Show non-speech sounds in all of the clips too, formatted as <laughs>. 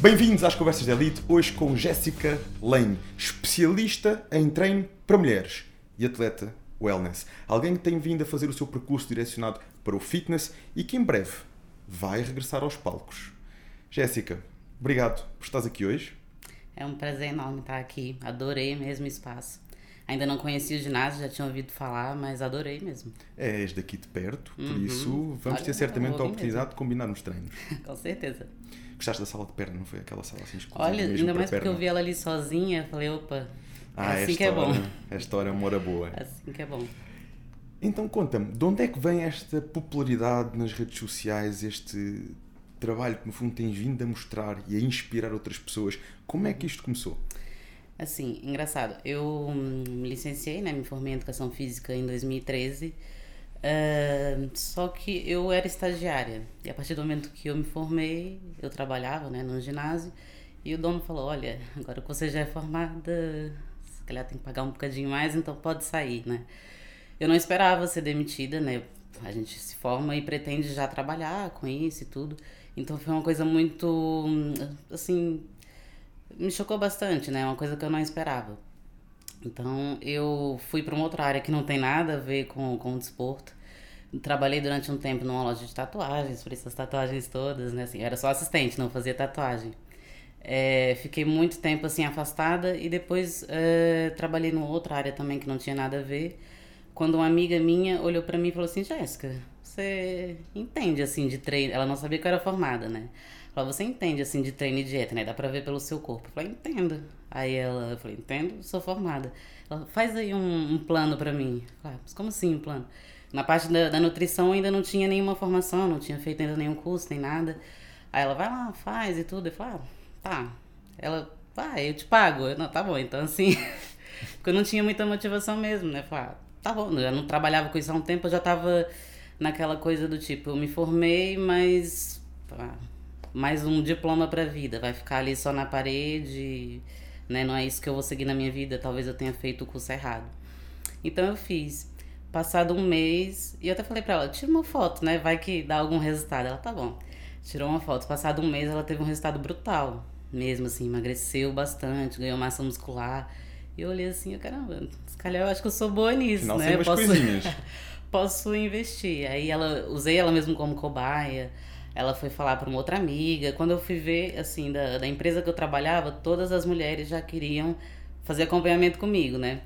Bem-vindos às Conversas de Elite, hoje com Jéssica Lane, especialista em treino para mulheres e atleta wellness. Alguém que tem vindo a fazer o seu percurso direcionado para o fitness e que em breve vai regressar aos palcos. Jéssica, obrigado por estás aqui hoje. É um prazer enorme estar aqui. Adorei mesmo o espaço. Ainda não conhecia o ginásio, já tinha ouvido falar, mas adorei mesmo. É, és daqui de perto, por Uhum. isso vamos Olha, ter certamente a oportunidade mesmo. de combinar-nos treinos. <laughs> Com certeza. Gostaste da sala de perna, não foi aquela sala assim exclusiva Olha, ainda mais porque eu vi ela ali sozinha, falei, opa, Ah, é assim esta que é bom. hora, esta hora é uma hora boa. Assim que é bom. Então conta-me, de onde é que vem esta popularidade nas redes sociais, este trabalho que no fundo tens vindo a mostrar e a inspirar outras pessoas? Como é que isto começou? Assim, engraçado, eu hum, me licenciei, né, me formei em Educação Física em 2013, só que eu era estagiária, e a partir do momento que eu me formei, eu trabalhava, né, no ginásio, e o dono falou, olha, agora que você já é formada, se calhar tem que pagar um bocadinho mais, então pode sair, né. Eu não esperava ser demitida, né, a gente se forma e pretende já trabalhar com isso e tudo, então foi uma coisa muito, assim, me chocou bastante, né? Uma coisa que eu não esperava. Então eu fui para uma outra área que não tem nada a ver com, com o desporto. Trabalhei durante um tempo numa loja de tatuagens, por essas tatuagens todas, né? Assim, era só assistente, não fazia tatuagem. É, fiquei muito tempo assim afastada e depois é, trabalhei numa outra área também que não tinha nada a ver. Quando uma amiga minha olhou para mim e falou assim: Jéssica, você entende assim de treino? Ela não sabia que eu era formada, né? Falou, você entende assim de treino e dieta, né? Dá pra ver pelo seu corpo. Eu falei, entendo. Aí ela, eu falei, entendo, sou formada. Ela, faz aí um, um plano pra mim. Falei, "Ah, mas como assim um plano? Na parte da, da nutrição ainda não tinha nenhuma formação, não tinha feito ainda nenhum curso, nem nada. Aí ela, vai lá, faz e tudo. Eu falei, ah, tá. Ela, vai, eu te pago. Eu, não, tá bom, então assim. <laughs> Porque eu não tinha muita motivação mesmo, né? Eu falei, ah, tá bom, eu não trabalhava com isso há um tempo, eu já tava naquela coisa do tipo, eu me formei, mas. ah, mais um diploma pra vida, vai ficar ali só na parede, né? Não é isso que eu vou seguir na minha vida, talvez eu tenha feito o curso errado. Então eu fiz. Passado um mês, e eu até falei pra ela, tira uma foto, né? Vai que dá algum resultado. Ela, tá bom. Tirou uma foto. Passado um mês, ela teve um resultado brutal. Mesmo assim, emagreceu bastante, ganhou massa muscular. E eu olhei assim, eu, caramba, se calhar eu acho que eu sou boa nisso, Afinal, né? posso, <laughs> posso investir. Aí ela, usei ela mesmo como cobaia. Ela foi falar para uma outra amiga. Quando eu fui ver, assim, da, da empresa que eu trabalhava, todas as mulheres já queriam fazer acompanhamento comigo, né?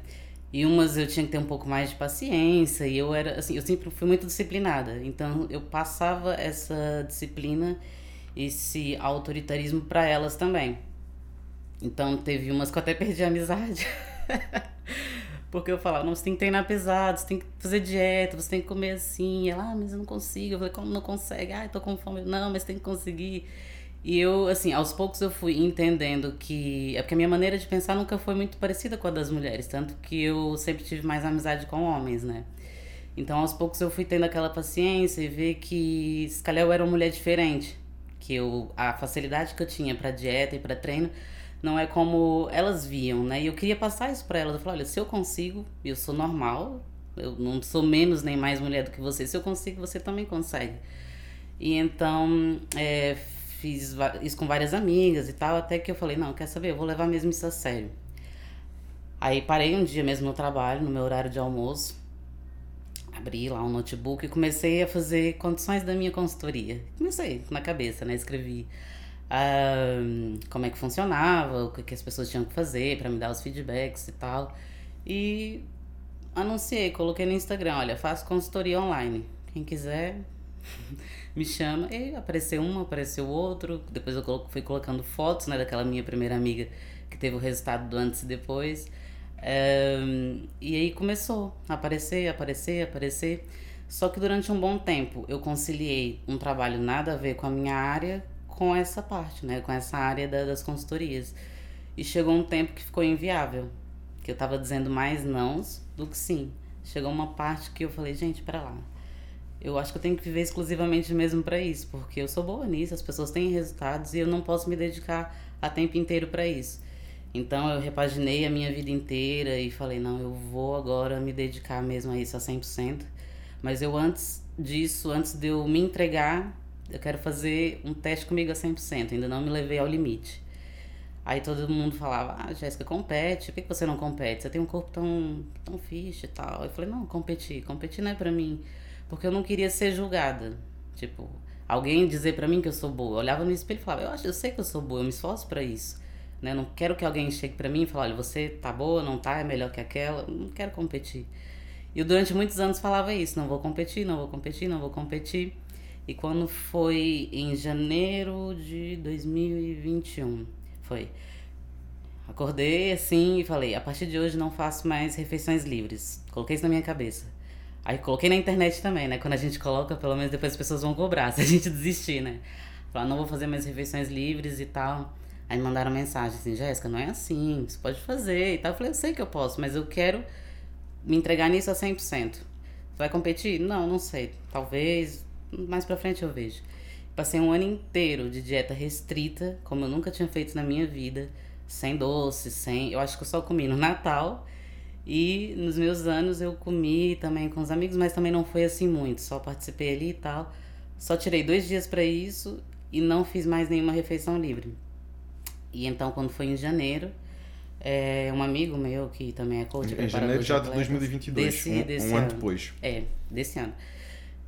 E umas eu tinha que ter um pouco mais de paciência, e eu era, assim, eu sempre fui muito disciplinada. Então eu passava essa disciplina, esse autoritarismo para elas também. Então teve umas que eu até perdi a amizade. <laughs> Porque eu falava, não, você tem que treinar pesado, você tem que fazer dieta, você tem que comer assim. E ela, ah, mas eu não consigo. Eu falei, como não consegue? Ah, eu tô com fome. Não, mas tem que conseguir. E eu, assim, aos poucos eu fui entendendo que. É porque a minha maneira de pensar nunca foi muito parecida com a das mulheres. Tanto que eu sempre tive mais amizade com homens, né? Então aos poucos eu fui tendo aquela paciência e ver que se calhar eu era uma mulher diferente. Que eu, a facilidade que eu tinha pra dieta e pra treino não é como elas viam, né? E eu queria passar isso pra elas. Eu falei, olha, se eu consigo, eu sou normal, eu não sou menos nem mais mulher do que você. Se eu consigo, você também consegue. E então, é, fiz isso com várias amigas e tal, até que eu falei, não, quer saber, eu vou levar mesmo isso a sério. Aí parei um dia mesmo no trabalho, no meu horário de almoço, abri lá um notebook e comecei a fazer condições da minha consultoria. Comecei na cabeça, né? Escrevi ah, como é que funcionava, o que, que as pessoas tinham que fazer para me dar os feedbacks e tal. E anunciei, coloquei no Instagram, olha, faço consultoria online. Quem quiser <laughs> me chama. E apareceu um, apareceu outro. Depois eu fui colocando fotos, né, daquela minha primeira amiga que teve o resultado do antes e depois. Ehm, e aí começou a aparecer, aparecer, aparecer. Só que durante um bom tempo eu conciliei um trabalho nada a ver com a minha área com essa parte, né? Com essa área da- das consultorias. E chegou um tempo que ficou inviável. Que eu tava dizendo mais nãos do que sim. Chegou uma parte que eu falei, gente, pera lá. Eu acho que eu tenho que viver exclusivamente mesmo para isso, porque eu sou boa nisso, as pessoas têm resultados e eu não posso me dedicar a tempo inteiro para isso. Então eu repaginei a minha vida inteira e falei, não, eu vou agora me dedicar mesmo a isso a 100%. Mas eu antes disso, antes de eu me entregar, eu quero fazer um teste comigo a 100%, ainda não me levei ao limite. Aí todo mundo falava, ah, Jéssica, compete, por que você não compete? Você tem um corpo tão, tão fixe e tal. Eu falei, não, competir, competir não é pra mim. Porque eu não queria ser julgada. Tipo, alguém dizer pra mim que eu sou boa. Eu olhava no espelho e falava, eu, acho, eu sei que eu sou boa, eu me esforço para isso. Né? Não quero que alguém chegue para mim e fale, olha, você tá boa, não tá, é melhor que aquela. Não quero competir. E eu durante muitos anos falava isso, não vou competir, não vou competir, não vou competir. E quando foi em janeiro de 2021, foi. Acordei assim e falei: a partir de hoje não faço mais refeições livres. Coloquei isso na minha cabeça. Aí coloquei na internet também, né? Quando a gente coloca, pelo menos depois as pessoas vão cobrar <laughs> se a gente desistir, né? Falar, não vou fazer mais refeições livres e tal. Aí mandaram mensagem assim: Jéssica, não é assim, você pode fazer e tal. Eu falei: eu sei que eu posso, mas eu quero me entregar nisso a 100%. Você vai competir? Não, não sei. Talvez mais pra frente eu vejo. Passei um ano inteiro de dieta restrita, como eu nunca tinha feito na minha vida, sem doce, sem. Eu acho que eu só comi no Natal e nos meus anos eu comi também com os amigos, mas também não foi assim muito, só participei ali e tal. Só tirei dois dias para isso e não fiz mais nenhuma refeição livre. E então, quando foi em janeiro, é, um amigo meu que também é coach, em janeiro já de 2022, desse, um, desse um ano, ano depois. É, desse ano.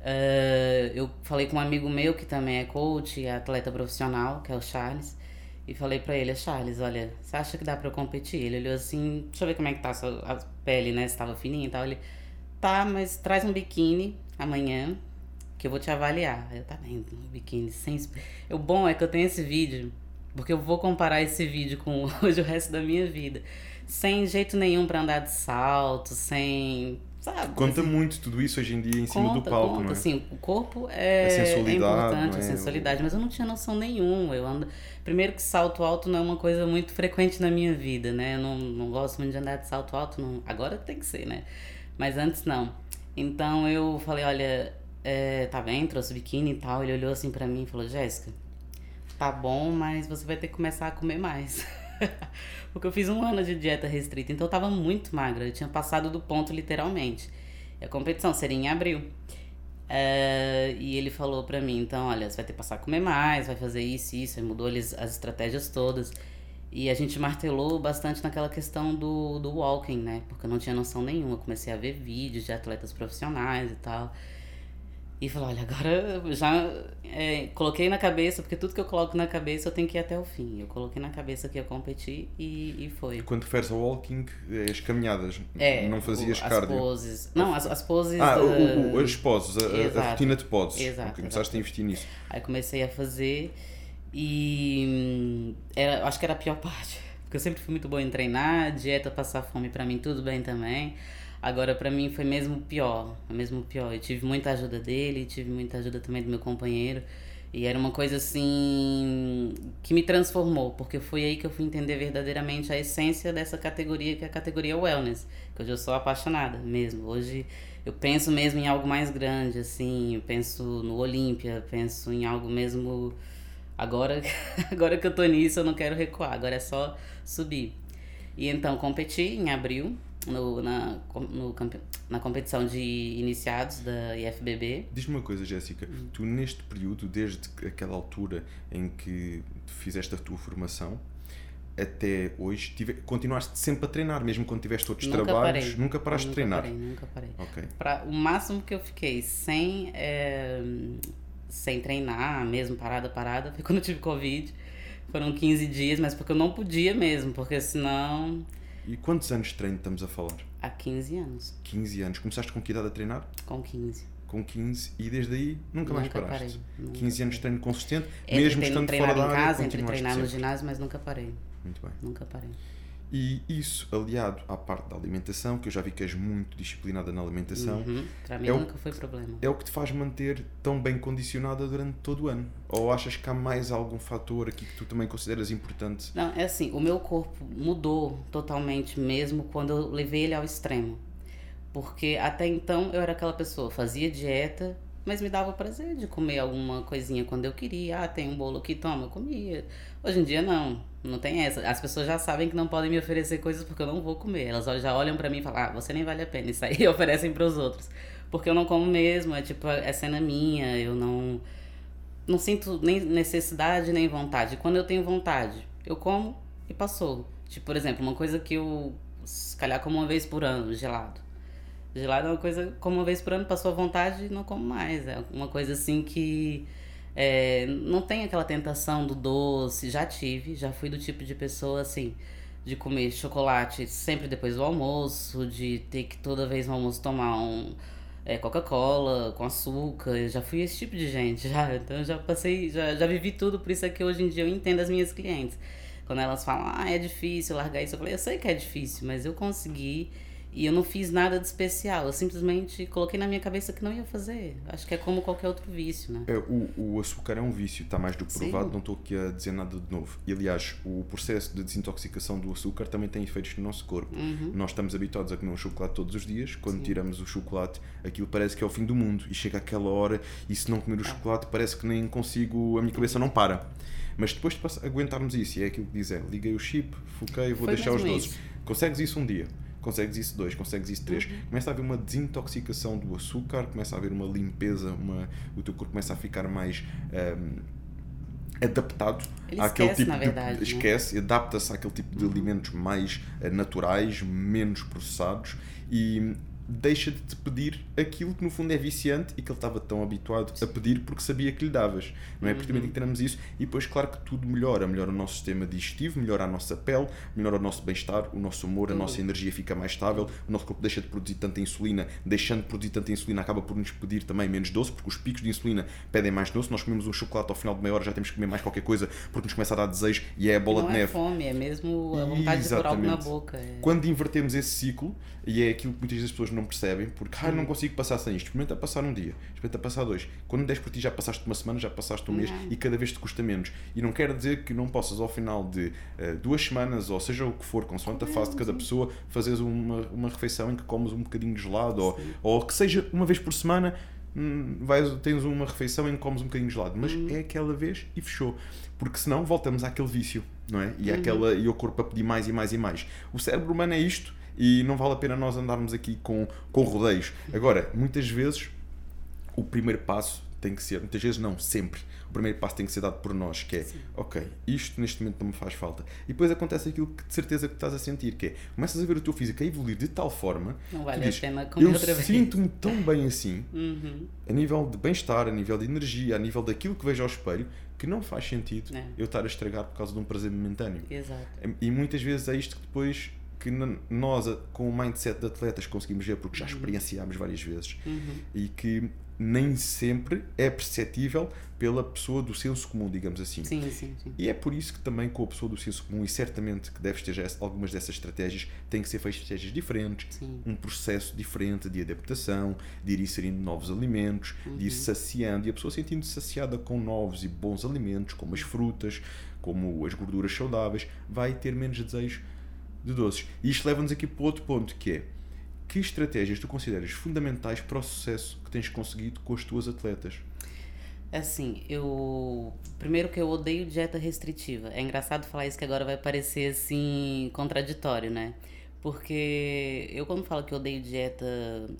Uh, eu falei com um amigo meu que também é coach e atleta profissional, que é o Charles, e falei para ele, Charles, olha, você acha que dá para eu competir? Ele olhou assim, deixa eu ver como é que tá a, sua, a pele, né, se tava fininha e tal. Ele, tá, mas traz um biquíni amanhã que eu vou te avaliar. Eu, tá bem, um biquíni sem... O bom é que eu tenho esse vídeo, porque eu vou comparar esse vídeo com <laughs> hoje o resto da minha vida. Sem jeito nenhum para andar de salto, sem Sabe? Conta assim, muito tudo isso hoje em dia em cima do palco, conta, não é? Assim, o corpo é, a é importante, é? a sensualidade, mas eu não tinha noção nenhuma. Eu ando... Primeiro que salto alto não é uma coisa muito frequente na minha vida, né? Eu não, não gosto muito de andar de salto alto, não... agora tem que ser, né? Mas antes não. Então eu falei, olha, é, tá bem, trouxe biquíni e tal. Ele olhou assim para mim e falou, Jéssica, tá bom, mas você vai ter que começar a comer mais. <laughs> <laughs> Porque eu fiz um ano de dieta restrita, então eu tava muito magra. Eu tinha passado do ponto, literalmente. E a competição seria em abril. Uh, e ele falou pra mim, então, olha, você vai ter que passar a comer mais, vai fazer isso e isso. Aí mudou as estratégias todas. E a gente martelou bastante naquela questão do, do walking, né? Porque eu não tinha noção nenhuma. Comecei a ver vídeos de atletas profissionais e tal. E falou, olha, agora já é, coloquei na cabeça, porque tudo que eu coloco na cabeça eu tenho que ir até o fim. Eu coloquei na cabeça que ia competir e, e foi. Quando fez o walking, é as caminhadas, é, não fazias o, as cardio? poses. Não, as, as poses... Ah, da... o, o, as poses, a, a, rotina de poses. Exato. Okay, começaste a investir nisso. Aí comecei a fazer e hum, era, acho que era a pior <laughs> parte. Porque eu sempre fui muito boa em treinar, dieta, passar fome para mim, tudo bem também. Agora, para mim, foi mesmo pior. Mesmo pior. Eu tive muita ajuda dele, tive muita ajuda também do meu companheiro. E era uma coisa assim que me transformou, porque foi aí que eu fui entender verdadeiramente a essência dessa categoria, que é a categoria wellness, que hoje eu sou apaixonada mesmo. Hoje eu penso mesmo em algo mais grande, assim, eu penso no Olímpia, penso em algo mesmo. Agora, <laughs> agora que eu tô nisso, eu não quero recuar, agora é só subir. E então competi em abril, no, na, no, na competição de iniciados da IFBB. Diz-me uma coisa, Jéssica. Hum. Tu, neste período, desde aquela altura em que fizeste a tua formação, até hoje, tive, continuaste sempre a treinar, mesmo quando tiveste outros nunca trabalhos? Parei. Nunca paraste de treinar? Parei, nunca parei. Okay. Pra, o máximo que eu fiquei sem, é, sem treinar, mesmo parada, parada, foi <laughs> quando eu tive Covid. Foram 15 dias, mas porque eu não podia mesmo, porque senão e quantos anos de treino estamos a falar? Há 15 anos. 15 anos. Começaste com que idade a treinar? Com 15. Com 15 e desde aí nunca, nunca mais paraste? Parei, nunca 15 anos de treino consistente, entre mesmo estando fora da área, em casa, entre treinar no ginásio, mas nunca parei. Muito bem. Nunca parei. E isso, aliado à parte da alimentação, que eu já vi que és muito disciplinada na alimentação, uhum. para mim é nunca o, foi problema. É o que te faz manter tão bem condicionada durante todo o ano? Ou achas que há mais algum fator aqui que tu também consideras importante? Não, é assim, o meu corpo mudou totalmente mesmo quando eu levei ele ao extremo. Porque até então eu era aquela pessoa, fazia dieta, mas me dava prazer de comer alguma coisinha quando eu queria. Ah, tem um bolo aqui, toma, eu comia. Hoje em dia não, não tem essa. As pessoas já sabem que não podem me oferecer coisas porque eu não vou comer. Elas já olham para mim e falam: "Ah, você nem vale a pena". Isso aí <laughs> oferecem para os outros. Porque eu não como mesmo, é tipo, é cena minha, eu não não sinto nem necessidade nem vontade. Quando eu tenho vontade, eu como e passou. Tipo, por exemplo, uma coisa que eu, se calhar, como uma vez por ano, gelado. Gelado é uma coisa, como uma vez por ano, passou a vontade, não como mais. É uma coisa assim que é, não tem aquela tentação do doce. Já tive, já fui do tipo de pessoa assim, de comer chocolate sempre depois do almoço, de ter que toda vez no almoço tomar um é, Coca-Cola com açúcar. Eu já fui esse tipo de gente, <laughs> já. Então eu já passei, já, já vivi tudo, por isso é que hoje em dia eu entendo as minhas clientes. Quando elas falam, ah, é difícil largar isso, eu falei, eu sei que é difícil, mas eu consegui e eu não fiz nada de especial. Eu simplesmente coloquei na minha cabeça que não ia fazer. Acho que é como qualquer outro vício, né? É, o, o açúcar é um vício, está mais do que provado, Sim. não estou aqui a dizer nada de novo. E aliás, o processo de desintoxicação do açúcar também tem efeitos no nosso corpo. Uhum. Nós estamos habituados a comer um chocolate todos os dias. Quando Sim. tiramos o chocolate, aquilo parece que é o fim do mundo. E chega aquela hora e se não comer o ah. chocolate, parece que nem consigo, a minha cabeça não para. Mas depois de aguentarmos isso, e é aquilo que dizem, liguei o chip, foquei, vou Foi deixar os doces. Consegues isso um dia consegues isso dois, consegues isso três, uhum. começa a haver uma desintoxicação do açúcar, começa a haver uma limpeza, uma, o teu corpo começa a ficar mais um, adaptado Ele àquele esquece, tipo verdade, de né? esquece, adapta-se àquele tipo de uhum. alimentos mais uh, naturais, menos processados e deixa de te pedir aquilo que no fundo é viciante e que ele estava tão habituado a pedir porque sabia que lhe davas. Não é? Porque também teremos isso e depois, claro que tudo melhora. Melhora o nosso sistema digestivo, melhora a nossa pele, melhora o nosso bem-estar, o nosso humor, a nossa energia fica mais estável, o nosso corpo deixa de produzir tanta insulina, deixando de produzir tanta insulina acaba por nos pedir também menos doce, porque os picos de insulina pedem mais doce. Nós comemos um chocolate ao final de meia hora, já temos que comer mais qualquer coisa porque nos começa a dar desejo e é a bola não de é neve. fome, é mesmo a vontade Exatamente. de pôr algo na boca. É... Quando invertemos esse ciclo, e é aquilo que muitas vezes as pessoas não percebem, porque ah, não consigo passar sem isto. Experimenta passar um dia, experimenta passar dois. Quando des por ti, já passaste uma semana, já passaste um mês não. e cada vez te custa menos. E não quer dizer que não possas, ao final de uh, duas semanas, ou seja o que for, consoante a fase de cada pessoa, fazeres uma, uma refeição em que comes um bocadinho de gelado, ou, ou que seja uma vez por semana. Hum, vais, tens uma refeição em que comes um bocadinho de gelado, mas hum. é aquela vez e fechou, porque senão voltamos àquele vício, não é? E, uhum. àquela, e o corpo a pedir mais e mais e mais. O cérebro humano é isto, e não vale a pena nós andarmos aqui com, com rodeios. Agora, muitas vezes o primeiro passo tem que ser, muitas vezes não, sempre, o primeiro passo tem que ser dado por nós, que é, Sim. ok, isto neste momento não me faz falta. E depois acontece aquilo que de certeza que estás a sentir, que é, começas a ver o teu físico a evoluir de tal forma, não vale dizes, a pena comer eu sinto-me tão bem assim, uhum. a nível de bem-estar, a nível de energia, a nível daquilo que vejo ao espelho, que não faz sentido é. eu estar a estragar por causa de um prazer momentâneo. Exato. E muitas vezes é isto que depois que nós, com o mindset de atletas, conseguimos ver porque já uhum. experienciámos várias vezes uhum. e que nem sempre é perceptível pela pessoa do senso comum, digamos assim. Sim, sim, sim. E é por isso que também com a pessoa do senso comum, e certamente que deves ter algumas dessas estratégias, tem que ser feitas estratégias diferentes, sim. um processo diferente de adaptação, de ir inserindo novos alimentos, uhum. de ir uhum. saciando, e a pessoa sentindo-se saciada com novos e bons alimentos, como as frutas, como as gorduras saudáveis, vai ter menos desejo de doces. E isto leva-nos aqui para outro ponto, que é que estratégias tu consideras fundamentais para o sucesso que tens conseguido com as tuas atletas? Assim, eu. Primeiro que eu odeio dieta restritiva. É engraçado falar isso que agora vai parecer assim contraditório, né? Porque eu quando falo que odeio dieta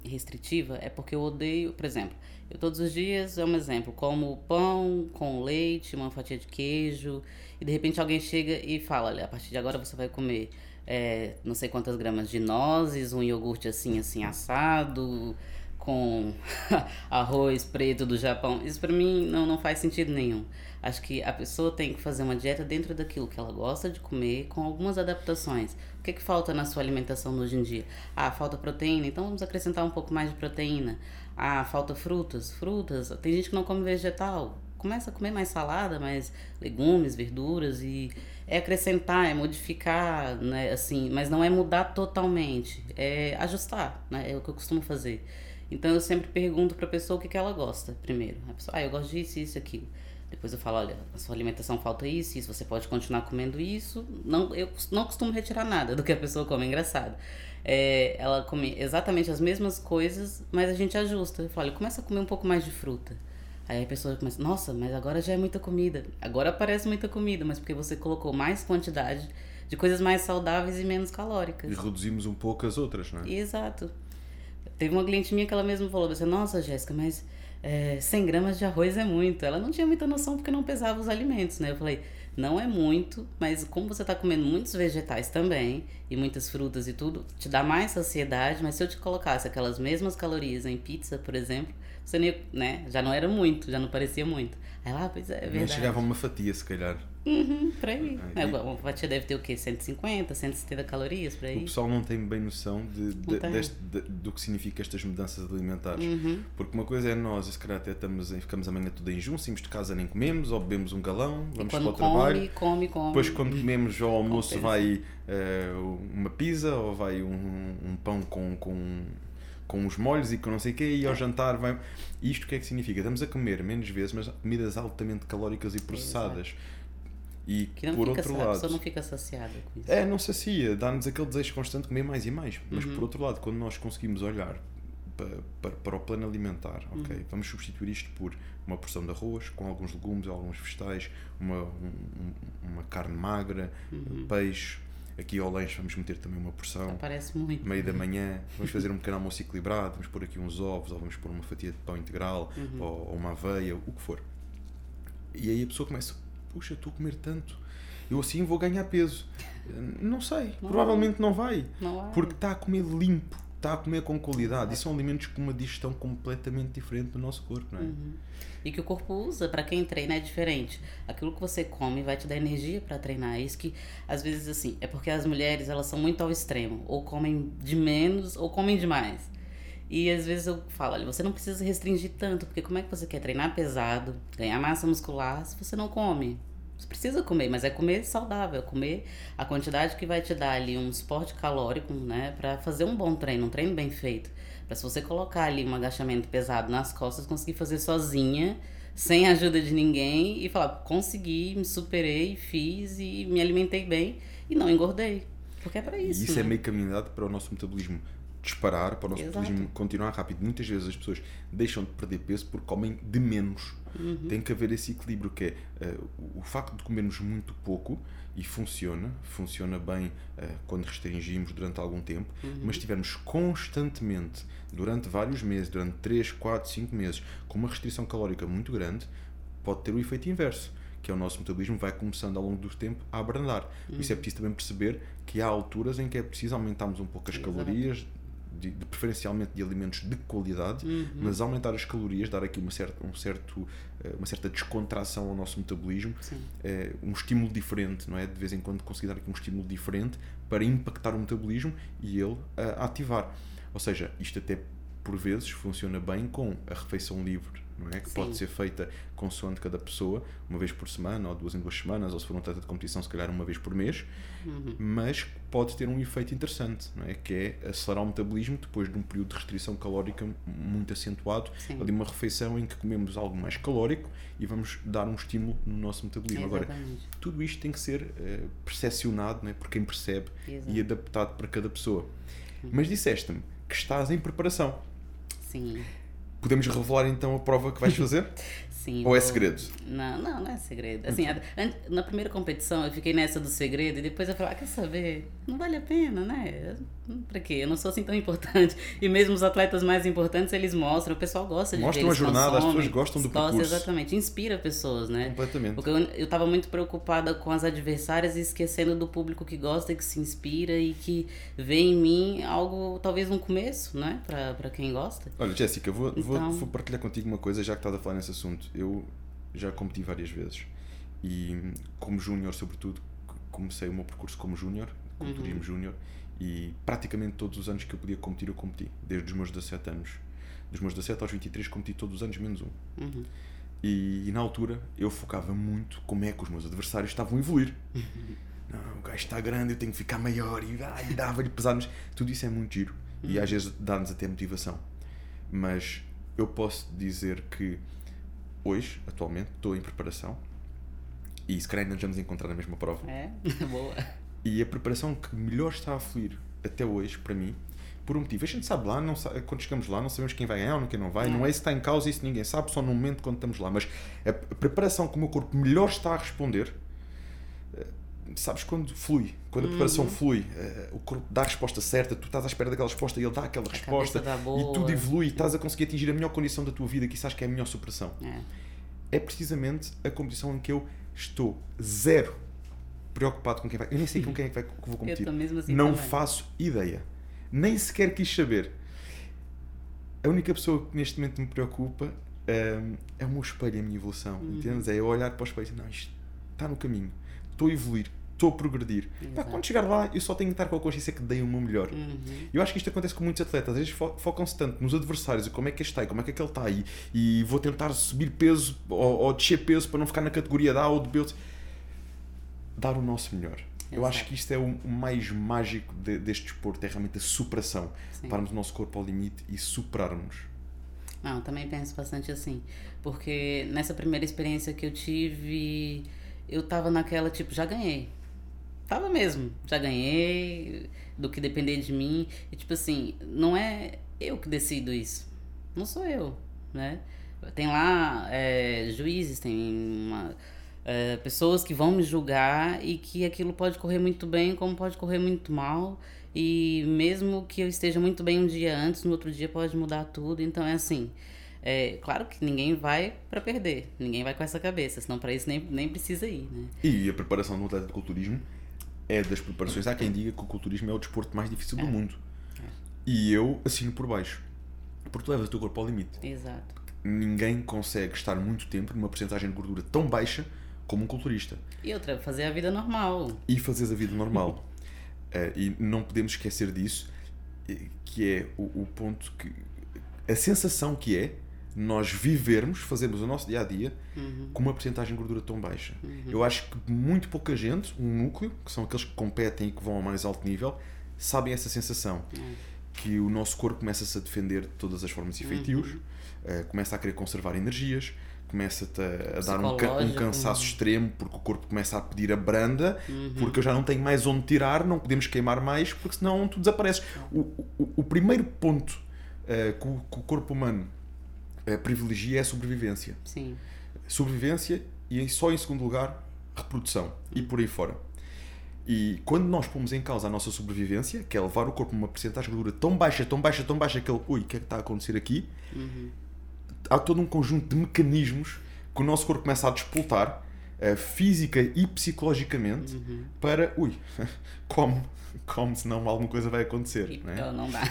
restritiva, é porque eu odeio, por exemplo, eu todos os dias, é um exemplo, como pão com leite, uma fatia de queijo, e de repente alguém chega e fala, olha, a partir de agora você vai comer é, não sei quantas gramas de nozes, um iogurte assim, assim, assado, com <laughs> arroz preto do Japão. Isso para mim não, não faz sentido nenhum. Acho que a pessoa tem que fazer uma dieta dentro daquilo que ela gosta de comer, com algumas adaptações. O que, é que falta na sua alimentação hoje em dia? Ah, falta proteína, então vamos acrescentar um pouco mais de proteína. Ah, falta frutas. Frutas, tem gente que não come vegetal. Começa a comer mais salada, mais legumes, verduras e é acrescentar, é modificar, né, assim, mas não é mudar totalmente, é ajustar, né, é o que eu costumo fazer. Então eu sempre pergunto para a pessoa o que, que ela gosta primeiro. A pessoa, ah, eu gosto disso, isso, aquilo. Depois eu falo, olha, a sua alimentação falta isso, isso, você pode continuar comendo isso. Não, eu não costumo retirar nada do que a pessoa come, é engraçado. É, ela come exatamente as mesmas coisas, mas a gente ajusta. Eu falo, começa a comer um pouco mais de fruta. Aí a pessoa começa, nossa, mas agora já é muita comida. Agora parece muita comida, mas porque você colocou mais quantidade de coisas mais saudáveis e menos calóricas. E reduzimos um pouco as outras, não é? Exato. Teve uma cliente minha que ela mesma falou, você, nossa, Jéssica, mas é, 100 gramas de arroz é muito. Ela não tinha muita noção porque não pesava os alimentos, né? Eu falei, não é muito, mas como você está comendo muitos vegetais também, e muitas frutas e tudo, te dá mais saciedade, mas se eu te colocasse aquelas mesmas calorias em pizza, por exemplo, você nem, né, já não era muito, já não parecia muito. Aí lá, ah, pois é, é verdade. Chegava uma fatia, se calhar. Uhum, por aí. É, é, uma fatia deve ter o quê? 150, 170 calorias, por aí? O pessoal não tem bem noção de, de, deste, de do que significa estas mudanças alimentares. Uhum. Porque uma coisa é nós, se calhar até estamos, ficamos amanhã tudo em junho, saímos de casa nem comemos, ou bebemos um galão, vamos para o trabalho. Come, come, Depois quando comemos ao almoço vai uh, uma pizza, ou vai um, um pão com, com com os molhos e com não sei o quê, e ao jantar vai. Isto o que é que significa? Estamos a comer menos vezes, mas comidas altamente calóricas e processadas. Exato. E por outro lado. A pessoa não fica saciada com isso. É, não sacia, dá-nos aquele desejo constante de comer mais e mais. Mas uhum. por outro lado, quando nós conseguimos olhar para, para, para o plano alimentar, ok? Uhum. Vamos substituir isto por uma porção de arroz com alguns legumes, alguns vegetais, uma, um, uma carne magra, uhum. peixe, Aqui ao lanche vamos meter também uma porção. Parece muito. Meio da manhã, vamos fazer um pequeno almoço equilibrado, vamos pôr aqui uns ovos, ou vamos pôr uma fatia de pão integral, uhum. ou, ou, uma aveia, o que for. E aí a pessoa começa, puxa, estou a comer tanto, eu assim vou ganhar peso. Não sei, não provavelmente vai. não vai. Não vai. Porque está a comer limpo, está a comer com qualidade. E são alimentos com uma digestão completamente diferente do nosso corpo, não é? Uhum e que o corpo usa para quem treina é diferente. Aquilo que você come vai te dar energia para treinar. É isso que às vezes assim, é porque as mulheres elas são muito ao extremo, ou comem de menos ou comem demais. E às vezes eu falo, olha, você não precisa restringir tanto, porque como é que você quer treinar pesado, ganhar massa muscular se você não come? Você precisa comer, mas é comer saudável, é comer a quantidade que vai te dar ali um suporte calórico, né, para fazer um bom treino, um treino bem feito. Para se você colocar ali um agachamento pesado nas costas, conseguir fazer sozinha, sem ajuda de ninguém e falar, consegui, me superei, fiz e me alimentei bem e não engordei. Porque é para isso. E isso é né? é meio caminhado para o nosso metabolismo disparar, para o nosso Exato. metabolismo continuar rápido. Muitas vezes as pessoas deixam de perder peso porque comem de menos. Uhum. Tem que haver esse equilíbrio que é uh, o facto de comermos muito pouco e funciona, funciona bem uh, quando restringimos durante algum tempo, uhum. mas estivermos constantemente, durante vários meses, durante 3, 4, 5 meses, com uma restrição calórica muito grande, pode ter o efeito inverso, que é o nosso metabolismo vai começando ao longo do tempo a abrandar. Uhum. Isso é preciso também perceber que há alturas em que é preciso aumentarmos um pouco as Exato. calorias, de, de, preferencialmente de alimentos de qualidade, uhum. mas aumentar as calorias, dar aqui uma certa, um certo, eh, uma certa descontração ao nosso metabolismo, é, um estímulo diferente, não é? De vez em quando conseguir dar aqui um estímulo diferente para impactar o metabolismo e ele uh, ativar. Ou seja, isto até por vezes funciona bem com a refeição livre não é? Que Sim. pode ser feita consoante cada pessoa, uma vez por semana, ou duas em duas semanas, ou se for um atleta de competição, se calhar uma vez por mês, uhum. mas pode ter um efeito interessante, não é? Que é acelerar o metabolismo depois de um período de restrição calórica muito acentuado, Sim. ali uma refeição em que comemos algo mais calórico e vamos dar um estímulo no nosso metabolismo. Agora, tudo isto tem que ser uh, percepcionado não é? por quem percebe Exato. e adaptado para cada pessoa. Uhum. Mas disseste-me que estás em preparação. Sim. Podemos revelar então a prova que vais fazer? <laughs> Sim. Ou é segredo? Não, não, não é segredo. Assim, na primeira competição eu fiquei nessa do segredo e depois eu falei, ah, quer saber? Não vale a pena, né? Pra quê? Eu não sou assim tão importante. <laughs> E mesmo os atletas mais importantes, eles mostram, o pessoal gosta de Mostram a jornada, as pessoas gostam do gosta, percurso. Exatamente, inspira pessoas, né? Completamente. Porque eu, eu tava muito preocupada com as adversárias e esquecendo do público que gosta, que se inspira e que vê em mim algo, talvez um começo, né? Pra, pra quem gosta. Olha, Jéssica, vou, então... vou, vou partilhar contigo uma coisa, já que estás a falar nesse assunto eu já competi várias vezes e como júnior sobretudo comecei o meu percurso como júnior como uhum. turismo júnior e praticamente todos os anos que eu podia competir eu competi desde os meus 17 anos dos meus 17 aos 23 competi todos os anos menos um uhum. e, e, na altura eu focava muito como é que os meus adversários estavam a evoluir <laughs> não, o gajo está grande eu tenho que ficar maior e, dava-lhe pesados tudo isso é muito giro uhum. e às vezes dá-nos até motivação mas eu posso dizer que hoje, atualmente, estou em preparação e se calhar ainda nos vamos encontrar na mesma prova. É? <laughs> Boa. E a preparação que melhor está a fluir até hoje, para mim, por um motivo. A gente sabe lá, não sabe, quando chegamos lá, não sabemos quem vai ganhar ou quem não vai. Não, não é isso que está em causa, isso ninguém sabe, só no momento quando estamos lá. Mas a preparação que o meu corpo melhor está a responder, eh, sabes quando flui, quando a preparação flui, eh, o corpo dá a resposta certa, tu estás à espera daquela resposta e ele dá aquela resposta dá e tudo evolui e estás a conseguir atingir a melhor condição da tua vida que isso acho que é a melhor superação. É. É precisamente a competição em que eu estou zero preocupado com quem vai. Eu nem sei com <laughs> quem é que, vai, que vou competir. assim Não também. faço ideia. Nem sequer quis saber. A única pessoa que neste momento me preocupa hum, é o meu espelho, a minha evolução. Uhum. Entendes? É eu olhar para o espelho e dizer, não, isto está no caminho. Estou a evoluir. Estou a progredir. Pá, quando chegar lá, eu só tenho que estar com a consciência que dei o meu melhor. Uhum. Eu acho que isto acontece com muitos atletas. Às vezes fo- focam-se tanto nos adversários e como é que este está e como é que aquele está e, e vou tentar subir peso ou, ou descer peso para não ficar na categoria de A ou de B. Dar o nosso melhor. Eu Exato. acho que isto é o o mais mágico de- deste desporto, é realmente a superação. Sim. Pararmos o nosso corpo ao limite e superarmos. Não, também penso bastante assim. Porque nessa primeira experiência que eu tive, eu tava naquela, tipo, já ganhei. Tava mesmo, já ganhei, do que depender de mim. E tipo assim, não é eu que decido isso. Não sou eu, né? Tem lá é, juízes, tem uma, é, pessoas que vão me julgar e que aquilo pode correr muito bem, como pode correr muito mal. E mesmo que eu esteja muito bem um dia antes, no outro dia pode mudar tudo. Então é assim. É, claro que ninguém vai para perder, ninguém vai com essa cabeça, senão para isso nem, nem precisa ir, né? E a preparação do atleta de culturismo é das preparações. Há quem diga que o culturismo é o desporto mais difícil do mundo. E eu assino por baixo. Porque tu levas o teu corpo ao limite. Exato. Ninguém consegue estar muito tempo numa porcentagem de gordura tão baixa como um culturista. E outra, fazer a vida normal. E fazeres a vida normal. <laughs> Eh, e não podemos esquecer disso, eh, que é o, o ponto que. A sensação que é nós vivermos, fazermos o nosso dia a dia com uma porcentagem de gordura tão baixa. Eu acho que muito pouca gente, um núcleo, que são aqueles que competem e que vão ao mais alto nível, sabem essa sensação. Que o nosso corpo começa-se a defender de todas as formas e feitios, eh, começa a querer conservar energias, começa-te a, a dar um, um cansaço extremo porque o corpo começa a pedir a branda, Uhum. porque eu já não tenho mais onde tirar, não podemos queimar mais, porque senão tu desapareces. O, o, o primeiro ponto eh, que, o, que o corpo humano eh, privilegia é a sobrevivência Sim. sobrevivência e só em segundo lugar reprodução e por aí fora. E quando nós pomos em causa a nossa sobrevivência, que é levar o corpo a uma porcentagem de gordura tão baixa, tão baixa, tão baixa que ele, ui, o que é que está a acontecer aqui? Há todo um conjunto de mecanismos que o nosso corpo começa a despoltar, eh, física e psicologicamente, para, ui, <laughs> come, come, senão alguma coisa vai acontecer. E não é? então não dá.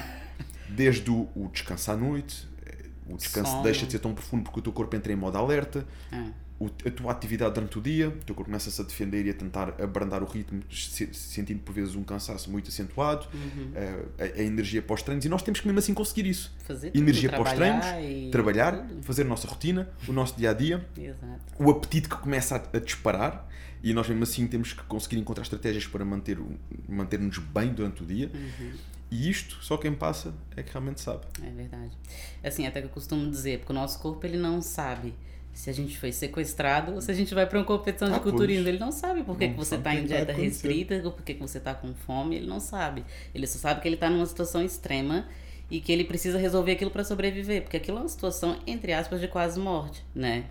Desde o, o descanso à noite, eh, o descanso Sono. deixa de ser tão profundo porque o teu corpo entra em modo alerta, É. a tua atividade durante o dia, o teu corpo começa-se a defender e a tentar abrandar o ritmo, se- sentindo por vezes um cansaço muito acentuado, Uhum. eh, a, a energia para os treinos, e nós temos que mesmo assim conseguir isso. Fazer Energia para os trabalhar treinos, e trabalhar, fazer a nossa rotina, o nosso dia a dia, o apetite que começa a, a disparar, e nós mesmo assim temos que conseguir encontrar estratégias para manter, manter-nos bem durante o dia. Uhum. E isto, só quem passa é que realmente sabe. É verdade. Assim, até que eu costumo dizer, porque o nosso corpo ele não sabe se a gente foi sequestrado ou se a gente vai para uma competição Ah, de culturismo. pois. Ele não sabe por que, Não que você está em dieta restrita ou por que, que você está com fome. Ele não sabe. Ele só sabe que ele está numa situação extrema e que ele precisa resolver aquilo para sobreviver. Porque aquilo é uma situação, entre aspas, de quase morte, né?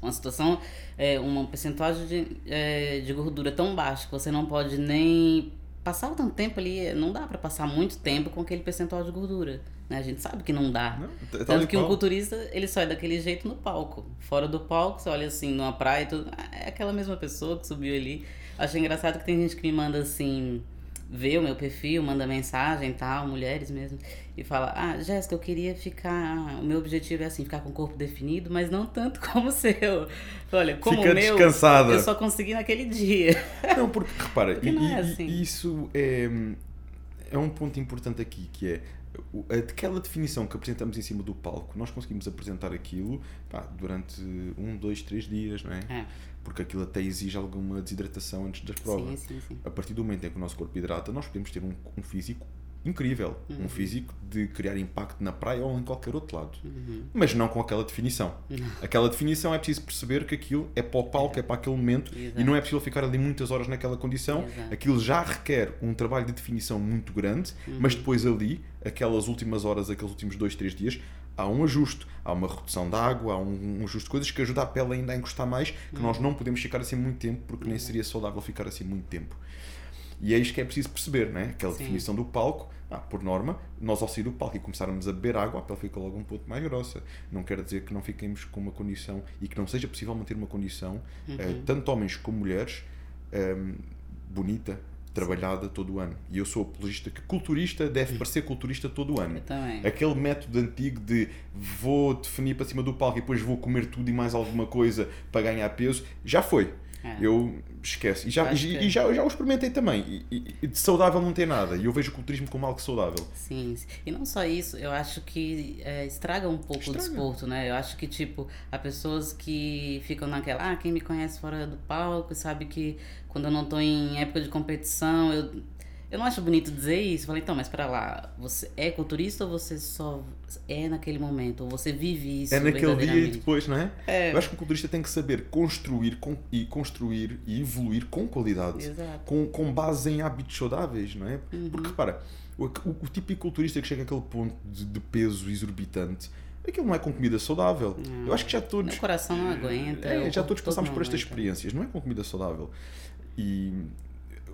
Uma situação, é, uma percentuagem de, é, de gordura tão baixa que você não pode nem passar tanto tempo ali. Não dá para passar muito tempo com aquele percentual de gordura. Né? A gente sabe que não dá. Não, tal Tanto que um culturista, ele só é daquele jeito no palco. Fora do palco, você olha assim, numa praia e tudo. É aquela mesma pessoa que subiu ali. Acho engraçado que tem gente que me manda assim, vê o meu perfil, manda mensagem e tal, mulheres mesmo, e fala: Ah, Jéssica, eu queria ficar. O meu objetivo é assim, ficar com o corpo definido, mas não tanto <laughs> como o seu. Olha, como Fica o meu, descansada. eu só consegui naquele dia. <laughs> Não, porque repara, Porque e, não é assim. isso é, é um ponto importante aqui, que é aquela definição que apresentamos em cima do palco, nós conseguimos apresentar aquilo pá, durante um, dois, três dias, não é? É, Porque aquilo até exige alguma desidratação antes das provas. sim, sim, sim. A partir do momento em que o nosso corpo hidrata, nós podemos ter um, um físico incrível. Uhum. Um físico de criar impacto na praia ou em qualquer outro lado. Uhum. Mas não com aquela definição. Aquela definição é preciso perceber que aquilo é para o palco, é para aquele momento Exato. e não é possível ficar ali muitas horas naquela condição. Exato. Aquilo já requer um trabalho de definição muito grande, Uhum. mas depois ali, aquelas últimas horas, aqueles últimos dois, três dias, há um ajuste, há uma redução da água, há um, um ajuste de coisas que ajuda a pele ainda a encostar mais, que nós não podemos ficar assim muito tempo, porque nem seria saudável ficar assim muito tempo. E é isto que é preciso perceber, né? aquela Sim. definição do palco. Ah, por norma, nós ao sair do palco e começarmos a beber água, a pele fica logo um pouco mais grossa. Não quer dizer que não fiquemos com uma condição e que não seja possível manter uma condição, eh, tanto homens como mulheres, ehm, bonita, trabalhada todo o ano. E eu sou apologista que culturista deve parecer culturista todo o ano. Eu também. Aquele método antigo de vou definir para cima do palco e depois vou comer tudo e mais alguma coisa para ganhar peso, já foi. É. Eu esqueço. E já, e, e já, já o experimentei também. E, e- de saudável não tem nada. E eu vejo o culturismo como algo saudável. Sim, sim. e não só isso, eu acho que é, estraga um pouco Estraga. o desporto, né? Eu acho que, tipo, há pessoas que ficam naquela, ah, quem me conhece fora do palco sabe que quando eu não tô em época de competição, eu, eu não acho bonito dizer isso. Falei, então, mas pra lá, você é culturista ou você só é naquele momento? Ou você vive isso é naquele dia e depois, não é? É. Eu acho que o culturista tem que saber construir com, e construir e evoluir com qualidade. Exato. Com, com base em hábitos saudáveis, não é? Uhum. Porque repara, o, o, o típico culturista que chega àquele ponto de, de peso exorbitante, aquilo não é com comida saudável. Eu acho que já todos. Meu coração não aguenta. É, já todos não por estas experiências, não é com comida saudável. E